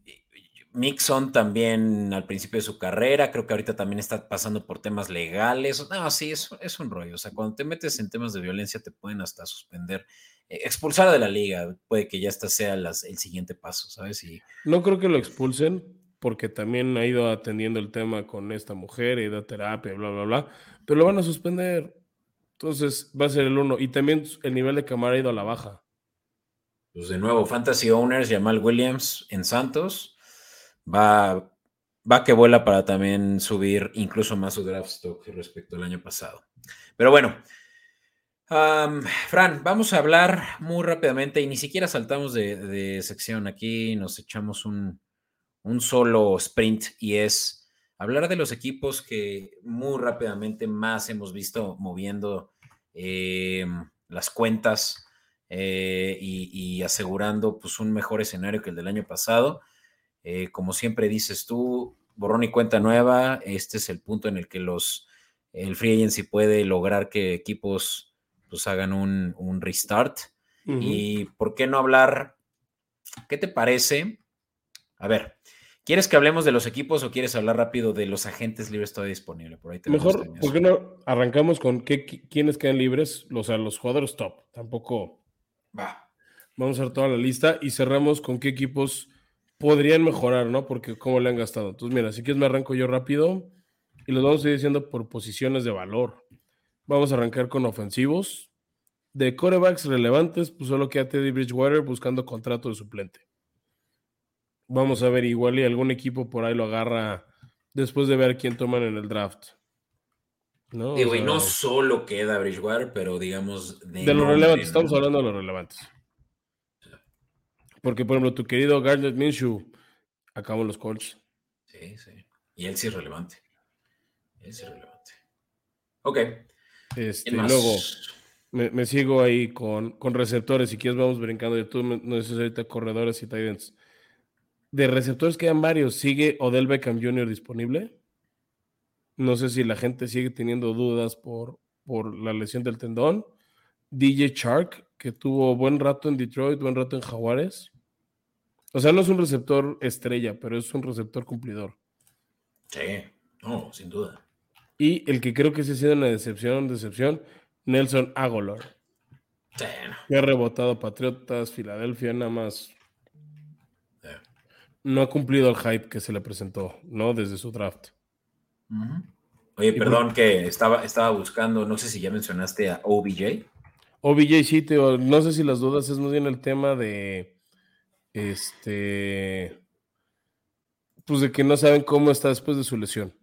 Mixon también al principio de su carrera, creo que ahorita también está pasando por temas legales. No, sí, es, es un rollo. O sea, cuando te metes en temas de violencia te pueden hasta suspender, eh, expulsar de la liga. Puede que ya hasta sea las- el siguiente paso, ¿sabes? Y No creo que lo expulsen porque también ha ido atendiendo el tema con esta mujer, ha ido a terapia, bla, bla, bla. Pero lo van a suspender. Entonces va a ser el uno. Y también el nivel de cámara ha ido a la baja. pues de nuevo, Fantasy Owners, Jamal Williams en Santos, va, va que vuela para también subir incluso más su draft stock respecto al año pasado. Pero bueno, Fran, vamos a hablar muy rápidamente y ni siquiera saltamos de, sección. Aquí nos echamos un, solo sprint y es hablar de los equipos que muy rápidamente más hemos visto moviendo eh, las cuentas eh, y, y asegurando pues, un mejor escenario que el del año pasado. Eh, como siempre dices tú, borrón y cuenta nueva, este es el punto en el que los, el free agency puede lograr que equipos pues hagan un, un restart. Y por qué no hablar, ¿qué te parece? A ver, ¿quieres que hablemos de los equipos o quieres hablar rápido de los agentes libres todavía disponibles? Por ahí tenemos Mejor, ¿por qué no arrancamos con qué, qui- quiénes quedan libres? O sea, los jugadores top. Tampoco Va. vamos a hacer toda la lista y cerramos con qué equipos podrían mejorar, ¿no? Porque cómo le han gastado. Entonces, mira, si quieres me arranco yo rápido y los vamos a ir diciendo por posiciones de valor. Vamos a arrancar con ofensivos. De corebacks relevantes, pues solo queda Teddy Bridgewater buscando contrato de suplente. Vamos a ver, igual y algún equipo por ahí lo agarra después de ver quién toman en el draft. ¿No? O y no solo queda Bridgewater, pero digamos de, de relevantes, ¿no? estamos hablando de los relevantes. Porque, por ejemplo, tu querido Garnet Minshew acabó en los Colts. Sí, sí. Y él sí es relevante. Él sí es relevante. Ok. Este, luego me, me sigo ahí con, con receptores. Si quieres, vamos brincando. Y tú me- no dices ahorita corredores y tight ends. De receptores quedan varios. ¿Sigue Odell Beckham Jr. disponible? No sé si la gente sigue teniendo dudas por, por la lesión del tendón. DJ Shark, que tuvo buen rato en Detroit, buen rato en Jaguares. O sea, no es un receptor estrella, pero es un receptor cumplidor. Sí, no, sin duda. Y el que creo que sí ha sido una decepción, decepción, Nelson no. que ha rebotado Patriotas, Filadelfia, nada más. No ha cumplido el hype que se le presentó, ¿no? Desde su draft. Oye, perdón que estaba, estaba buscando, no sé si ya mencionaste a OBJ. OBJ sí, Teo, no sé si las dudas es más bien el tema de. Este. Pues de que no saben cómo está después de su lesión.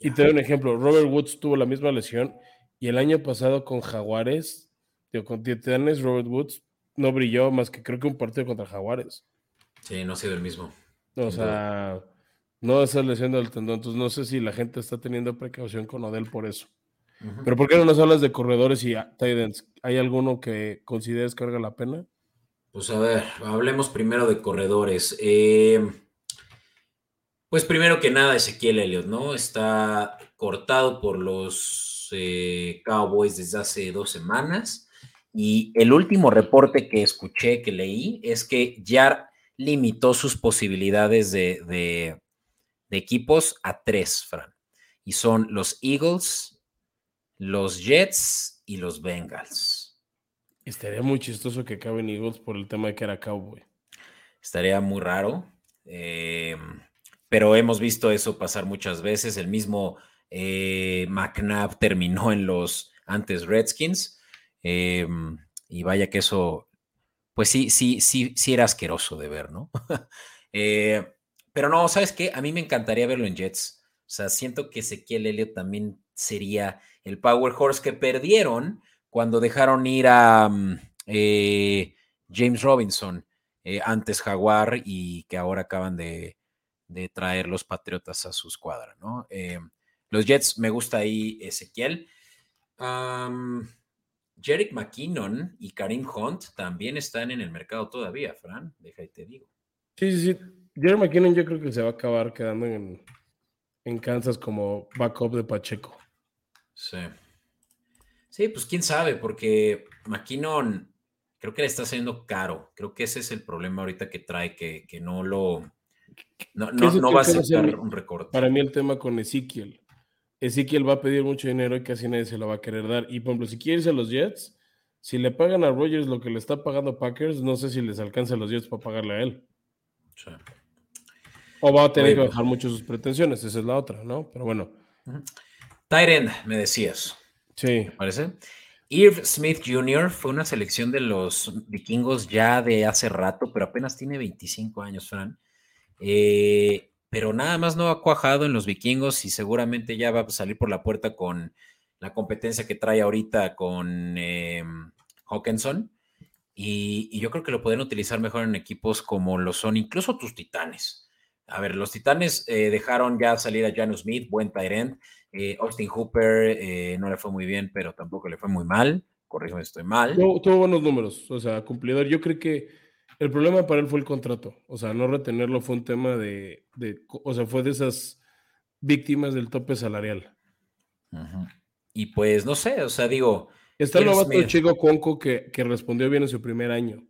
Y te doy un ejemplo: Robert Woods tuvo la misma lesión y el año pasado con Jaguares, digo, con Titanes, Robert Woods no brilló más que creo que un partido contra Jaguares. Sí, no ha sido el mismo. O sea, no esa lesión del tendón. Entonces, no sé si la gente está teniendo precaución con Odell por eso. Pero, ¿por qué no nos hablas de corredores y tight? ¿Hay alguno que consideres que valga la pena? Pues a ver, hablemos primero de corredores. Eh, pues primero que nada, Ezequiel Elliott, ¿no? Está cortado por los eh, Cowboys desde hace dos semanas. Y el último reporte que escuché, que leí, es que ya limitó sus posibilidades de, equipos a tres, Fran. Y son los Eagles, los Jets y los Bengals. Estaría muy chistoso que acaben Eagles por el tema de que era Cowboy. Estaría muy raro. Eh, pero hemos visto eso pasar muchas veces. El mismo eh, McNabb terminó en los antes Redskins. Em, y vaya que eso, pues sí, sí, sí, sí era asqueroso de ver, ¿no? <laughs> Eh, pero no, ¿sabes qué? A mí me encantaría verlo en Jets. O sea, siento que Ezequiel Elliott también sería el Power Horse que perdieron cuando dejaron ir a mm, eh, James Robinson, antes Jaguar, y que ahora acaban de, de traer los Patriotas a su escuadra, ¿no? Em, los Jets, me gusta ahí Ezequiel. Jerick McKinnon y Karim Hunt también están en el mercado todavía, Fran, deja y te digo. Sí, sí, sí. Jerick McKinnon yo creo que se va a acabar quedando en, en Kansas como backup de Pacheco. Sí. Sí, pues quién sabe, porque McKinnon creo que le está haciendo caro. Creo que ese es el problema ahorita que trae, que, que no lo. No, no, va a aceptar un recorte. Para mí, el tema con Ezequiel Ezequiel va a pedir mucho dinero y casi nadie se lo va a querer dar. Y por ejemplo, si quiere irse a los Jets, si le pagan a Rogers lo que le está pagando Packers, no sé si les alcanza a los Jets para pagarle a él. O va a tener que bajar mucho sus pretensiones, esa es la otra, ¿no? Pero bueno. Tyren, me decías. Sí. ¿Parece? Irv Smith Jr. fue una selección de los vikingos ya de hace rato, pero apenas tiene 25 años, Fran. Eh, pero nada más no ha cuajado en los vikingos y seguramente ya va a salir por la puerta con la competencia que trae ahorita con eh, Hawkinson. Y, yo creo que lo pueden utilizar mejor en equipos como lo son incluso tus titanes. A ver, los titanes eh, dejaron ya salir a Janus Smith, buen Tyrant. Eh, Austin Hooper no le fue muy bien, pero tampoco le fue muy mal. Corrígeme, estoy mal. tuvo buenos números, o sea, cumplidor. Yo creo que el problema para él fue el contrato. O sea, no retenerlo fue un tema de, o sea, fue de esas víctimas del tope salarial. Y pues, no sé, o sea, digo. Está el novato Chico Conco que, que, respondió bien en su primer año.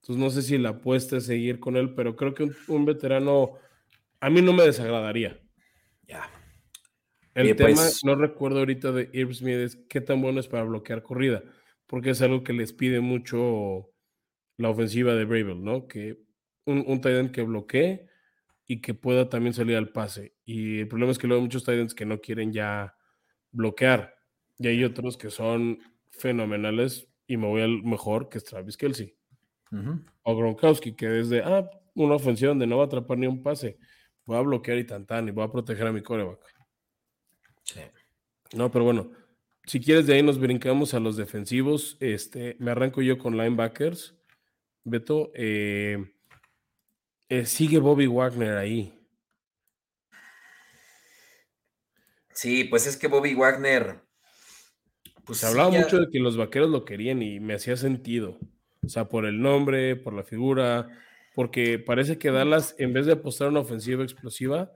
Entonces, no sé si la apuesta es seguir con él, pero creo que un, veterano a mí no me desagradaría. Ya. El tema, pues no recuerdo ahorita de Irv Smith, es qué tan bueno es para bloquear corrida, porque es algo que les pide mucho la ofensiva de Bravel, ¿no? Que un, un tight que bloquee y que pueda también salir al pase. Y el problema es que luego hay muchos tight que no quieren ya bloquear. Y hay otros que son fenomenales y me voy al mejor, que es Travis Kelsey. O Gronkowski, que desde, ah, una ofensiva donde no va a atrapar ni un pase, voy a bloquear y tantan y voy a proteger a mi coreback. Sí. No, pero bueno, si quieres de ahí nos brincamos a los defensivos. Este, me arranco yo con linebackers. Beto, eh, eh, sigue Bobby Wagner ahí. Sí, pues es que Bobby Wagner. Pues Se hablaba mucho de que los vaqueros lo querían y me hacía sentido. O sea, por el nombre, por la figura, porque parece que Dallas, en vez de apostar una ofensiva explosiva,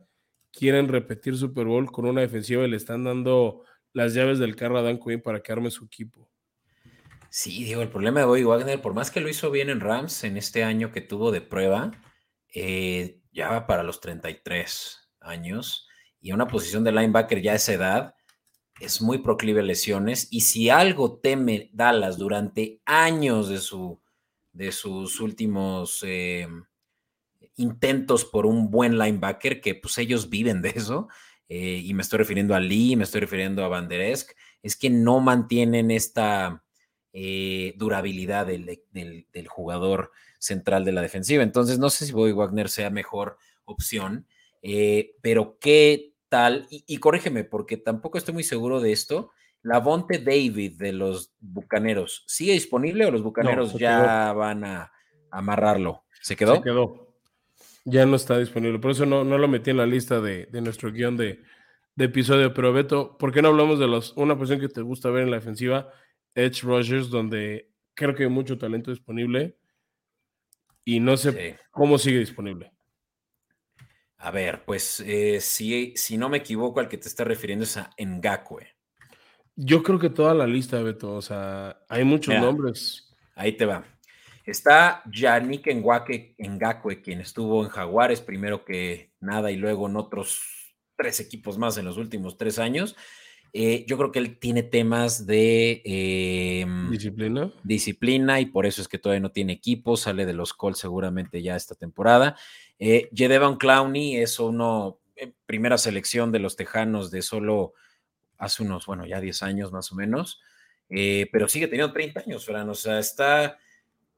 quieren repetir Super Bowl con una defensiva y le están dando las llaves del carro a Dan Quinn para que arme su equipo. Sí, digo, el problema de Bobby Wagner, por más que lo hizo bien en Rams en este año que tuvo de prueba, eh, ya va para los 33 años y una posición de linebacker ya a esa edad es muy proclive a lesiones y si algo teme Dallas durante años de, su, de sus últimos eh, intentos por un buen linebacker, que pues ellos viven de eso, eh, y me estoy refiriendo a Lee, me estoy refiriendo a Van Der Esk, es que no mantienen esta eh, durabilidad del, jugador central de la defensiva. Entonces, no sé si Bobby Wagner sea mejor opción, eh, pero qué tal, y, corrígeme, porque tampoco estoy muy seguro de esto. La Bonte David de los Bucaneros, ¿sigue disponible o los Bucaneros ya van a, amarrarlo? ¿Se quedó? Se quedó. Ya no está disponible. Por eso no, no lo metí en la lista de, nuestro guion de, episodio. Pero Beto, ¿por qué no hablamos de los, una posición que te gusta ver en la defensiva? Edge Rogers, donde creo que hay mucho talento disponible y no sé cómo sigue disponible. A ver, pues eh, si, si, no me equivoco, al que te está refiriendo es a Ngakwe. Yo creo que toda la lista, Beto, o sea, hay muchos nombres. Ahí te va. Está Yannick Ngakwe, quien estuvo en Jaguares primero que nada y luego en otros tres equipos más en los últimos tres años. Eh, yo creo que él tiene temas de em, disciplina. Disciplina y por eso es que todavía no tiene equipo, sale de los Colts seguramente ya esta temporada. Eh, Jedevan Clowney es uno, eh, primera selección de los Tejanos de solo hace unos, bueno, ya 10 años más o menos, eh, pero sigue teniendo 30 años, Fran, o sea, está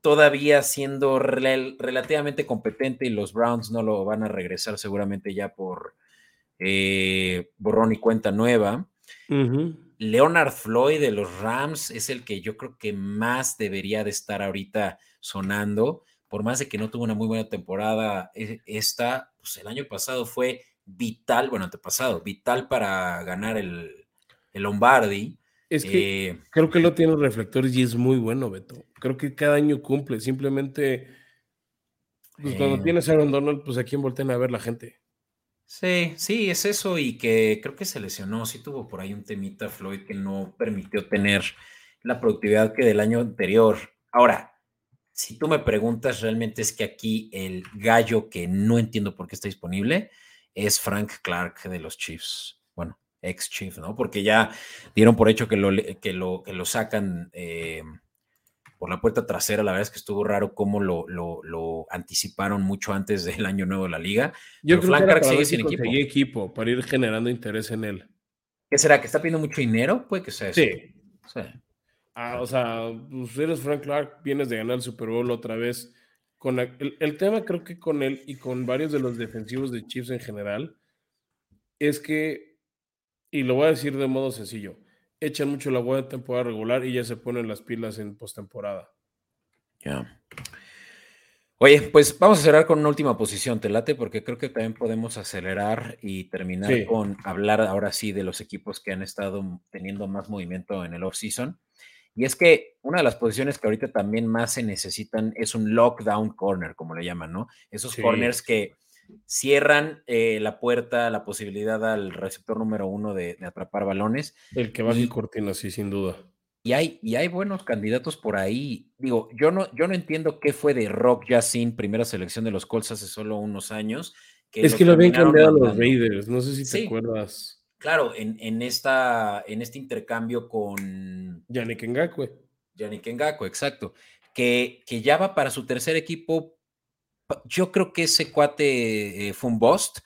todavía siendo relativamente competente y los Browns no lo van a regresar seguramente ya por borrón y cuenta nueva. Leonard Floyd de los Rams es el que yo creo que más debería de estar ahorita sonando, por más de que no tuvo una muy buena temporada e, esta, pues el año pasado fue vital, bueno, antepasado, vital para ganar el, Lombardi. Es que eh, creo que no tiene reflectores y es muy bueno, Beto. Creo que cada año cumple, simplemente pues, cuando eh. tienes a Aaron Donald, pues a quién voltean a ver la gente. Sí, sí, es eso y que creo que se lesionó, sí tuvo por ahí un temita Floyd que no permitió tener la productividad que del año anterior. Ahora, si tú me preguntas, realmente es que aquí el gallo que no entiendo por qué está disponible es Frank Clark de los Chiefs. Bueno, ex Chief, ¿no? Porque ya dieron por hecho que lo, que lo, que lo sacan eh, por la puerta trasera. La verdad es que estuvo raro cómo lo, lo, anticiparon mucho antes del año nuevo de la liga. Yo creo que sigue sin equipo. equipo. para ir generando interés en él. ¿Qué será? ¿Que está pidiendo mucho dinero? Puede que sea eso. Sí. Ah, o sea, pues eres Frank Clark, vienes de ganar el Super Bowl otra vez. Con el, el, tema creo que con él y con varios de los defensivos de Chiefs en general es que, y lo voy a decir de modo sencillo, echan mucho la buena temporada regular y ya se ponen las pilas en postemporada. Ya. Oye, pues vamos a cerrar con una última posición, te late, porque creo que también podemos acelerar y terminar con hablar ahora sí de los equipos que han estado teniendo más movimiento en el off-season. Y es que una de las posiciones que ahorita también más se necesitan es un lockdown corner, como le llaman, ¿no? Esos corners que cierran eh, la puerta, la posibilidad al receptor número uno de, atrapar balones. El que va a cortina, sí, sin duda. Y hay, y hay buenos candidatos por ahí. Digo, yo no, yo no entiendo qué fue de Rock Yassin, primera selección de los Colts hace solo unos años. es que lo habían cambiado los Raiders, no sé si te acuerdas. Claro, en, en, esta, en este intercambio con... Yannick Ngakwe. Yannick Ngakwe, exacto. Que, que ya va para su tercer equipo yo creo que ese cuate eh, fue un bust,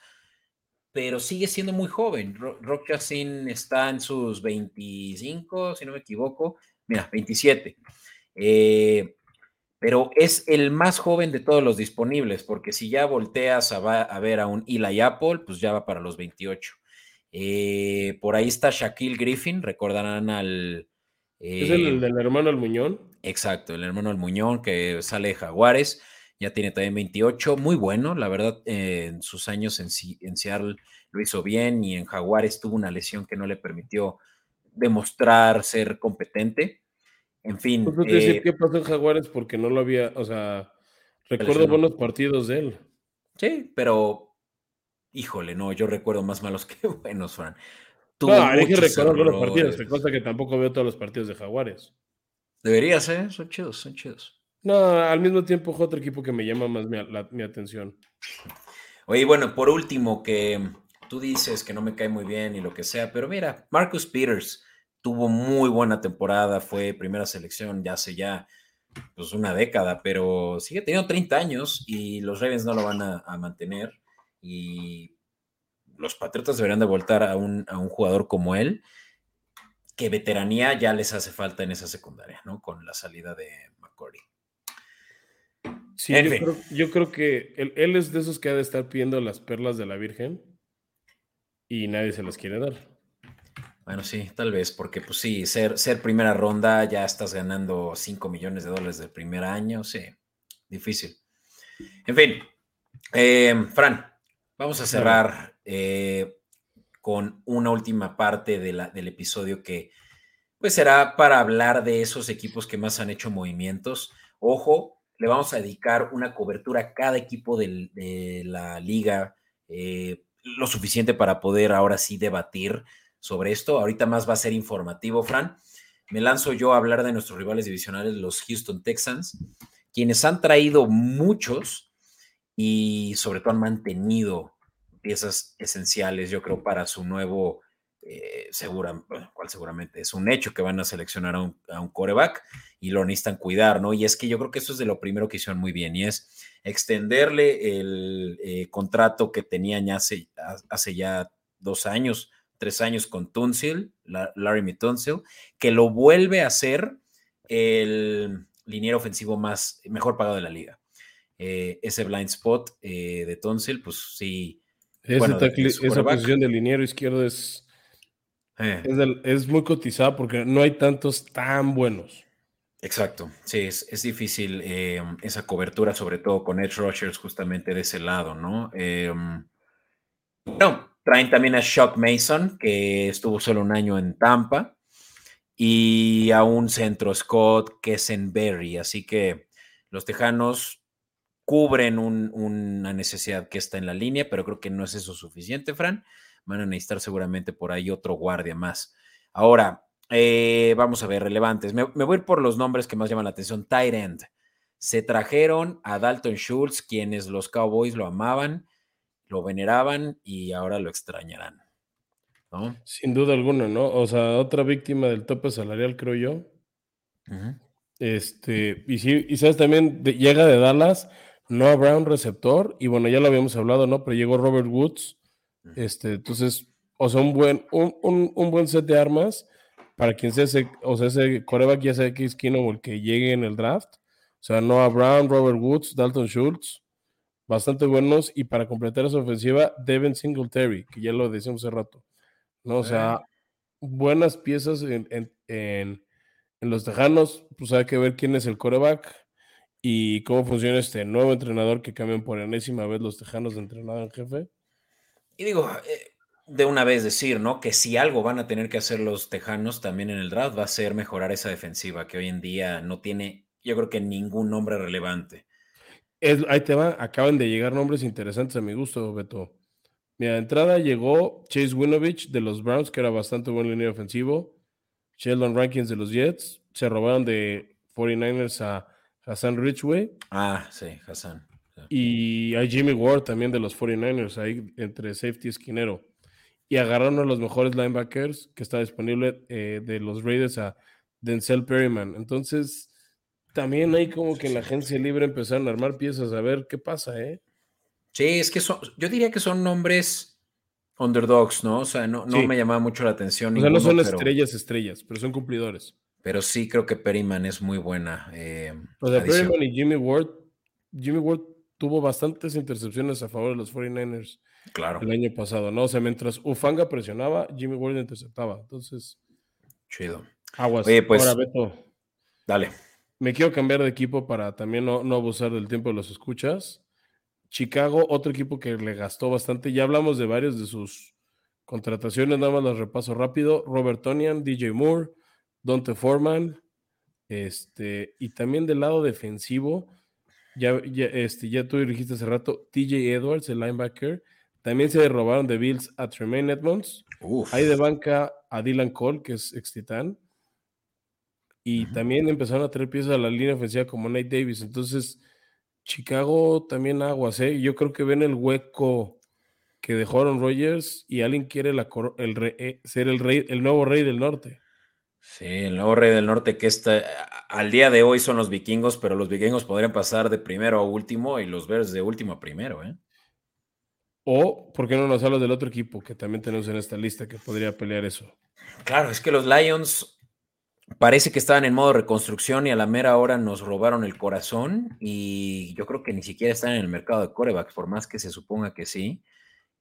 pero sigue siendo muy joven. Rock Yassin está en sus 25, si no me equivoco. Mira, 27. Eh, pero es el más joven de todos los disponibles, porque si ya volteas a, ver a un Eli Apple, pues ya va para los 28. Eh, por ahí está Shaquille Griffin, recordarán al... ¿Es el, del hermano del Muñón? Exacto, el hermano del Muñón que sale de Jaguares ya tiene también 28, muy bueno, la verdad, en sus años en, en, Seattle lo hizo bien y en Jaguares tuvo una lesión que no le permitió demostrar ser competente. En fin. Pues decir eh, qué pasó en Jaguares porque no lo había, o sea, recuerdo buenos partidos de él. Sí, pero híjole, no, yo recuerdo más malos que <laughs> buenos, Fran. Tuvo no, hay que recordar buenos partidos, cosa que tampoco veo todos los partidos de Jaguares. Debería ser, son chidos, son chidos. No, al mismo tiempo es otro equipo que me llama más mi, atención. Oye, bueno, por último, que tú dices que no me cae muy bien y lo que sea, pero mira, Marcus Peters tuvo muy buena temporada, fue primera selección ya hace ya pues una década, pero sigue teniendo 30 años y los Ravens no lo van a, mantener y los Patriotas deberían de voltar a un, a un jugador como él, que veteranía ya les hace falta en esa secundaria, ¿no? Con la salida de McCordy. Sí, yo creo, que él, es de esos que ha de estar pidiendo las perlas de la Virgen y nadie se las quiere dar. Bueno, sí, tal vez, porque pues sí, ser, ser primera ronda ya estás ganando 5 millones de dólares del primer año, sí, difícil. En fin, eh, Fran, vamos a cerrar eh, con una última parte del episodio que pues será para hablar de esos equipos que más han hecho movimientos. Ojo, le vamos a dedicar una cobertura a cada equipo de la liga, eh, lo suficiente para poder ahora sí debatir sobre esto. Ahorita más va a ser informativo, Fran. Me lanzo yo a hablar de nuestros rivales divisionales, los Houston Texans, quienes han traído muchos y sobre todo han mantenido piezas esenciales, yo creo, para su nuevo, eh, cual seguramente es un hecho que van a seleccionar a un, a coreback y lo necesitan cuidar, ¿no? Y es que yo creo que eso es de lo primero que hicieron muy bien y es extenderle el eh, contrato que tenían hace, hace ya dos años, tres años con Tunsil, Larry Tunsil, que lo vuelve a ser el liniero ofensivo más mejor pagado de la liga. Eh, ese blind spot eh, de Tunsil, pues sí. esa posición de liniero izquierdo es, es, muy cotizada porque no hay tantos tan buenos. Exacto, sí, es, difícil esa cobertura, sobre todo con Edge Rushers justamente de ese lado, ¿no? no, Traen también a Shock Mason, que estuvo solo un año en Tampa, y a un centro Scott Kessenberry. Así que los Tejanos cubren una necesidad que está en la línea, pero creo que no es eso suficiente, Fran. Van a necesitar seguramente por ahí otro guardia más. Ahora, eh, vamos a ver, relevantes. Me, me, voy a ir por los nombres que más llaman la atención. Tight end. Se trajeron a Dalton Schultz, quienes los Cowboys lo amaban lo veneraban y ahora lo extrañarán. ¿no? Sin duda alguna, ¿no? O sea, otra víctima del tope salarial, creo yo. Este, y sí, y sabes también, llega de Dallas, no habrá un receptor, y bueno, ya lo habíamos hablado, ¿no? Pero llegó Robert Woods. Este, entonces, o sea, un buen, un, buen set de armas para quien sea ese, o sea, ese coreback, ya sea X Kino o el que llegue en el draft. O sea, Noah Brown, Robert Woods, Dalton Schultz, bastante buenos y para completar esa ofensiva, Devin Singletary, que ya lo decíamos hace rato. ¿no? O sea, buenas piezas en, en, los Tejanos, pues hay que ver quién es el coreback y cómo funciona este nuevo entrenador que cambian por enésima vez los Tejanos de entrenador en jefe. Y digo, eh, de una vez decir, ¿no? Que si algo van a tener que hacer los Tejanos también en el draft va a ser mejorar esa defensiva que hoy en día no tiene, yo creo que ningún nombre relevante ahí te va, acaban de llegar nombres interesantes a mi gusto, Beto. Mira, de entrada llegó Chase Winovich de los Browns, que era bastante buen línea ofensivo. Sheldon Rankins de los Jets. Se robaron de 49ers a Hassan Richway. Ah, sí, Hassan. Y a Jimmy Ward también de los 49ers, ahí entre safety y esquinero. Y agarraron a los mejores linebackers que está disponible eh, de los Raiders a Denzel Perryman. Entonces, también hay como que en la agencia libre empezaron a armar piezas a ver qué pasa, ¿eh? Sí, es que son, yo diría que son nombres underdogs, ¿no? O sea, no, no me llamaba mucho la atención. O sea, no son estrellas, estrellas, pero son cumplidores. Pero sí creo que Perryman es muy buena. Eh, o sea, Perryman y Jimmy Ward, Jimmy Ward tuvo bastantes intercepciones a favor de los 49ers. Claro. El año pasado, ¿no? O sea, mientras Ufanga presionaba, Jimmy Ward interceptaba. Entonces. Chido. Aguas. Oye, pues. Ahora, Beto. Dale me quiero cambiar de equipo para también no, abusar del tiempo de los escuchas. Chicago, otro equipo que le gastó bastante. Ya hablamos de varios de sus contrataciones, nada más las repaso rápido. Robert Tonian, DJ Moore, Dante Foreman, este, y también del lado defensivo, ya, ya, este, ya tú dijiste hace rato, TJ Edwards, el linebacker. También se robaron de Bills a Tremaine Edmonds. Hay de banca a Dylan Cole, que es ex titán. Y también empezaron a traer piezas a la línea ofensiva como Nate Davis. Entonces, Chicago también aguas, ¿eh? Yo creo que ven el hueco que dejó Aaron Rodgers y alguien quiere el eh, ser el rey, el nuevo rey del norte. Sí, el nuevo rey del norte que está al día de hoy son los vikingos, pero los vikingos podrían pasar de primero a último y los Bears de último a primero, ¿eh? O, ¿por qué no nos hablas del otro equipo que también tenemos en esta lista que podría pelear eso? Claro, es que los Lions Parece que estaban en modo reconstrucción y a la mera hora nos robaron el corazón y yo creo que ni siquiera están en el mercado de corebacks, por más que se suponga que sí.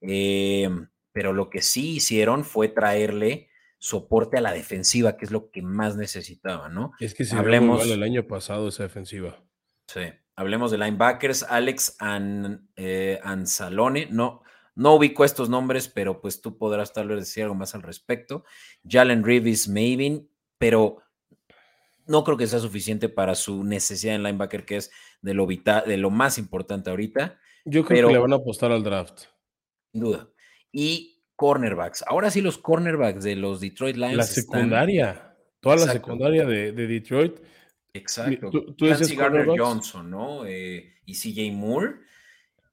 Em, pero lo que sí hicieron fue traerle soporte a la defensiva, que es lo que más necesitaba, ¿no? Es que se hablemos el año pasado esa defensiva. Sí, hablemos de linebackers, Alex eh, Anzalone, no, no ubico estos nombres, pero pues tú podrás tal vez decir algo más al respecto. Jalen Reeves Mavin pero no creo que sea suficiente para su necesidad en linebacker, que es de lo, de lo más importante ahorita. Yo creo que le van a apostar al draft. Sin duda. Y cornerbacks. Ahora sí los cornerbacks de los Detroit Lions. La secundaria, toda la secundaria de, Detroit. Exacto. Tú, tú Johnson, ¿no? Eh, y CJ Moore.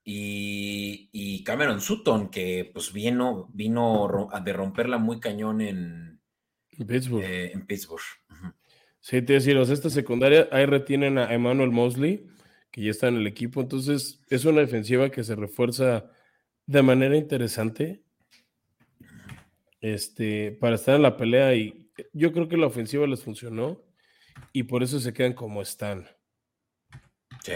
Y, Cameron Sutton, que pues vino, vino de romperla muy cañón en Pittsburgh. Eh, en Pittsburgh. Sí, te decía, esta secundaria, ahí retienen a Emmanuel Mosley, que ya está en el equipo. Entonces, es una defensiva que se refuerza de manera interesante este, para estar en la pelea y yo creo que la ofensiva les funcionó y por eso se quedan como están. Sí.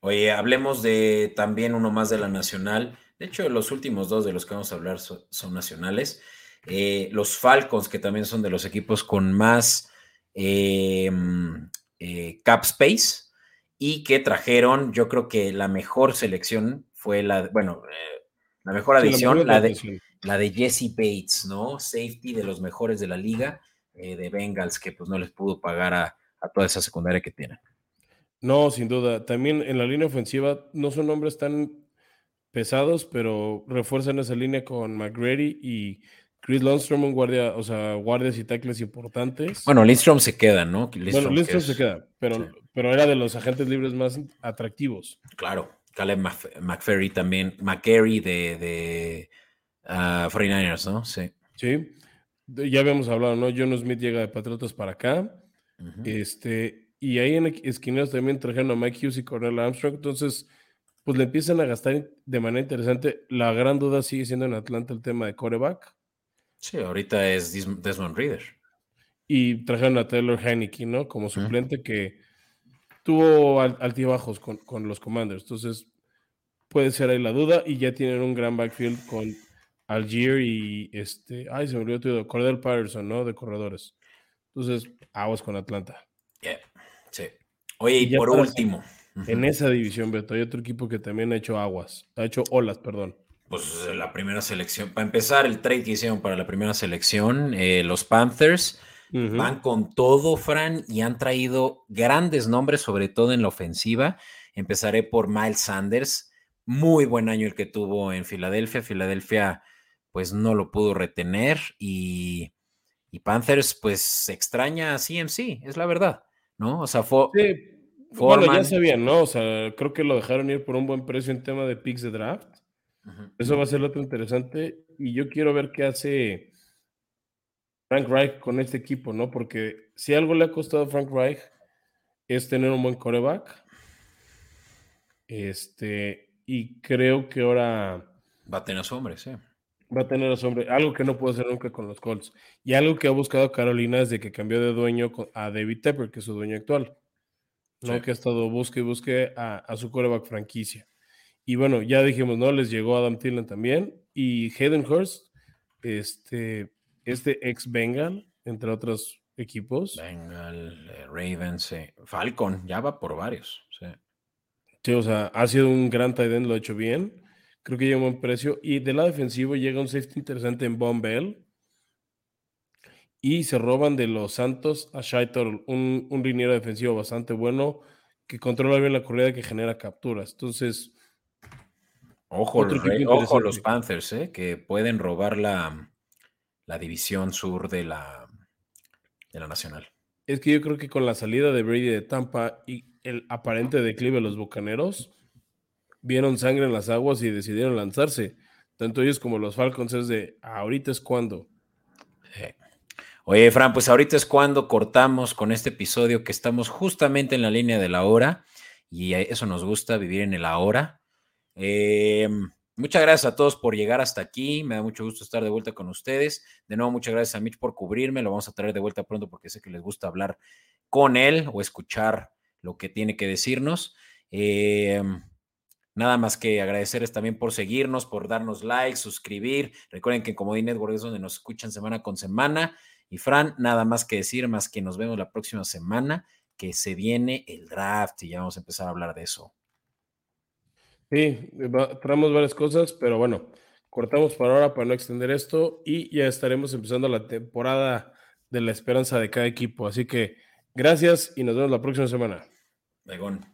Oye, hablemos de también uno más de la nacional. De hecho, los últimos dos de los que vamos a hablar son, nacionales. Eh, los Falcons, que también son de los equipos con más eh, eh, cap space y que trajeron, yo creo que la mejor selección fue la, bueno, la mejor adición, la, de, la de Jesse Bates, ¿no? Safety de los mejores de la liga, eh, de Bengals, que pues no les pudo pagar a, toda esa secundaria que tienen. No, sin duda. También en la línea ofensiva no son nombres tan pesados, pero refuerzan esa línea con McGrady y Chris Lundstrom, un guardia, o sea, guardias y tackles importantes. Bueno, Lindstrom se queda, ¿no? bueno, Lindstrom se queda, pero, pero era de los agentes libres más atractivos. Claro, Caleb McFerry también, McCary de, de 49ers, ¿no? Sí. Sí. Ya habíamos hablado, ¿no? John Smith llega de Patriotas para acá. Este, y ahí en esquineros también trajeron a Mike Hughes y Cornel Armstrong. Entonces, pues le empiezan a gastar de manera interesante. La gran duda sigue siendo en Atlanta el tema de coreback. Sí, ahorita es Desmond Reader. Y trajeron a Taylor Heineke, ¿no? Como suplente que tuvo altibajos con, con los Commanders. Entonces, puede ser ahí la duda. Y ya tienen un gran backfield con Algier y este, ay, se me olvidó Cordell Patterson, ¿no? De corredores. Entonces, aguas con Atlanta. Sí. Oye, y, por último. En esa división, Beto, hay otro equipo que también ha hecho aguas, ha hecho olas, perdón. Pues la primera selección, para empezar, el trade que hicieron para la primera selección, eh, los Panthers van con todo, Fran, y han traído grandes nombres, sobre todo en la ofensiva. Empezaré por Miles Sanders, muy buen año el que tuvo en Filadelfia. Filadelfia pues no lo pudo retener y, Panthers pues extraña a CMC, es la verdad, ¿no? O sea, fue... bueno, ya sabían, ¿no? O sea, creo que lo dejaron ir por un buen precio en tema de picks de draft. Eso va a ser lo otro interesante y yo quiero ver qué hace Frank Reich con este equipo, ¿no? Porque si algo le ha costado a Frank Reich es tener un buen coreback. Este, y creo que ahora... Va a tener a su hombre, sí va a tener a hombre, algo que no puede hacer nunca con los Colts. Y algo que ha buscado Carolina desde que cambió de dueño a David Tepper, que es su dueño actual. ¿no? Que ha estado busque y busque a, su coreback franquicia. Y bueno, ya dijimos, ¿no? Les llegó Adam Thielen también. Y Hayden Hurst, este, este ex Bengal, entre otros equipos. Bengal, eh, Ravens, Falcon, ya va por varios. Sí. sí, o sea, ha sido un gran tight end, lo ha hecho bien. Creo que llega a un buen precio. Y del lado defensivo llega un safety interesante en Von Bell. Y se roban de los Santos a Shaitor, un, un liniero defensivo bastante bueno que controla bien la corrida que genera capturas. Entonces, ojo, ojo los Panthers, ¿eh? que pueden robar la, la división sur de la, de la Nacional. Es que yo creo que con la salida de Brady de Tampa y el aparente declive de los Bucaneros, vieron sangre en las aguas y decidieron lanzarse. Tanto ellos como los Falcons es de ahorita es cuando. Oye, Fran, pues ahorita es cuando cortamos con este episodio que estamos justamente en la línea de la hora y eso nos gusta, vivir en el ahora. Em, muchas gracias a todos por llegar hasta aquí. Me da mucho gusto estar de vuelta con ustedes. De nuevo, muchas gracias a Mitch por cubrirme. Lo vamos a traer de vuelta pronto porque sé que les gusta hablar con él o escuchar lo que tiene que decirnos. Eh, Nada más que agradecerles también por seguirnos, por darnos like, suscribir. Recuerden que en Comodín Network es donde nos escuchan semana con semana. Y Fran, nada más que decir, más que nos vemos la próxima semana, que se viene el draft y ya vamos a empezar a hablar de eso. Sí, traemos varias cosas, pero bueno, cortamos por ahora para no extender esto y ya estaremos empezando la temporada de la esperanza de cada equipo. Así que gracias y nos vemos la próxima semana. Begón.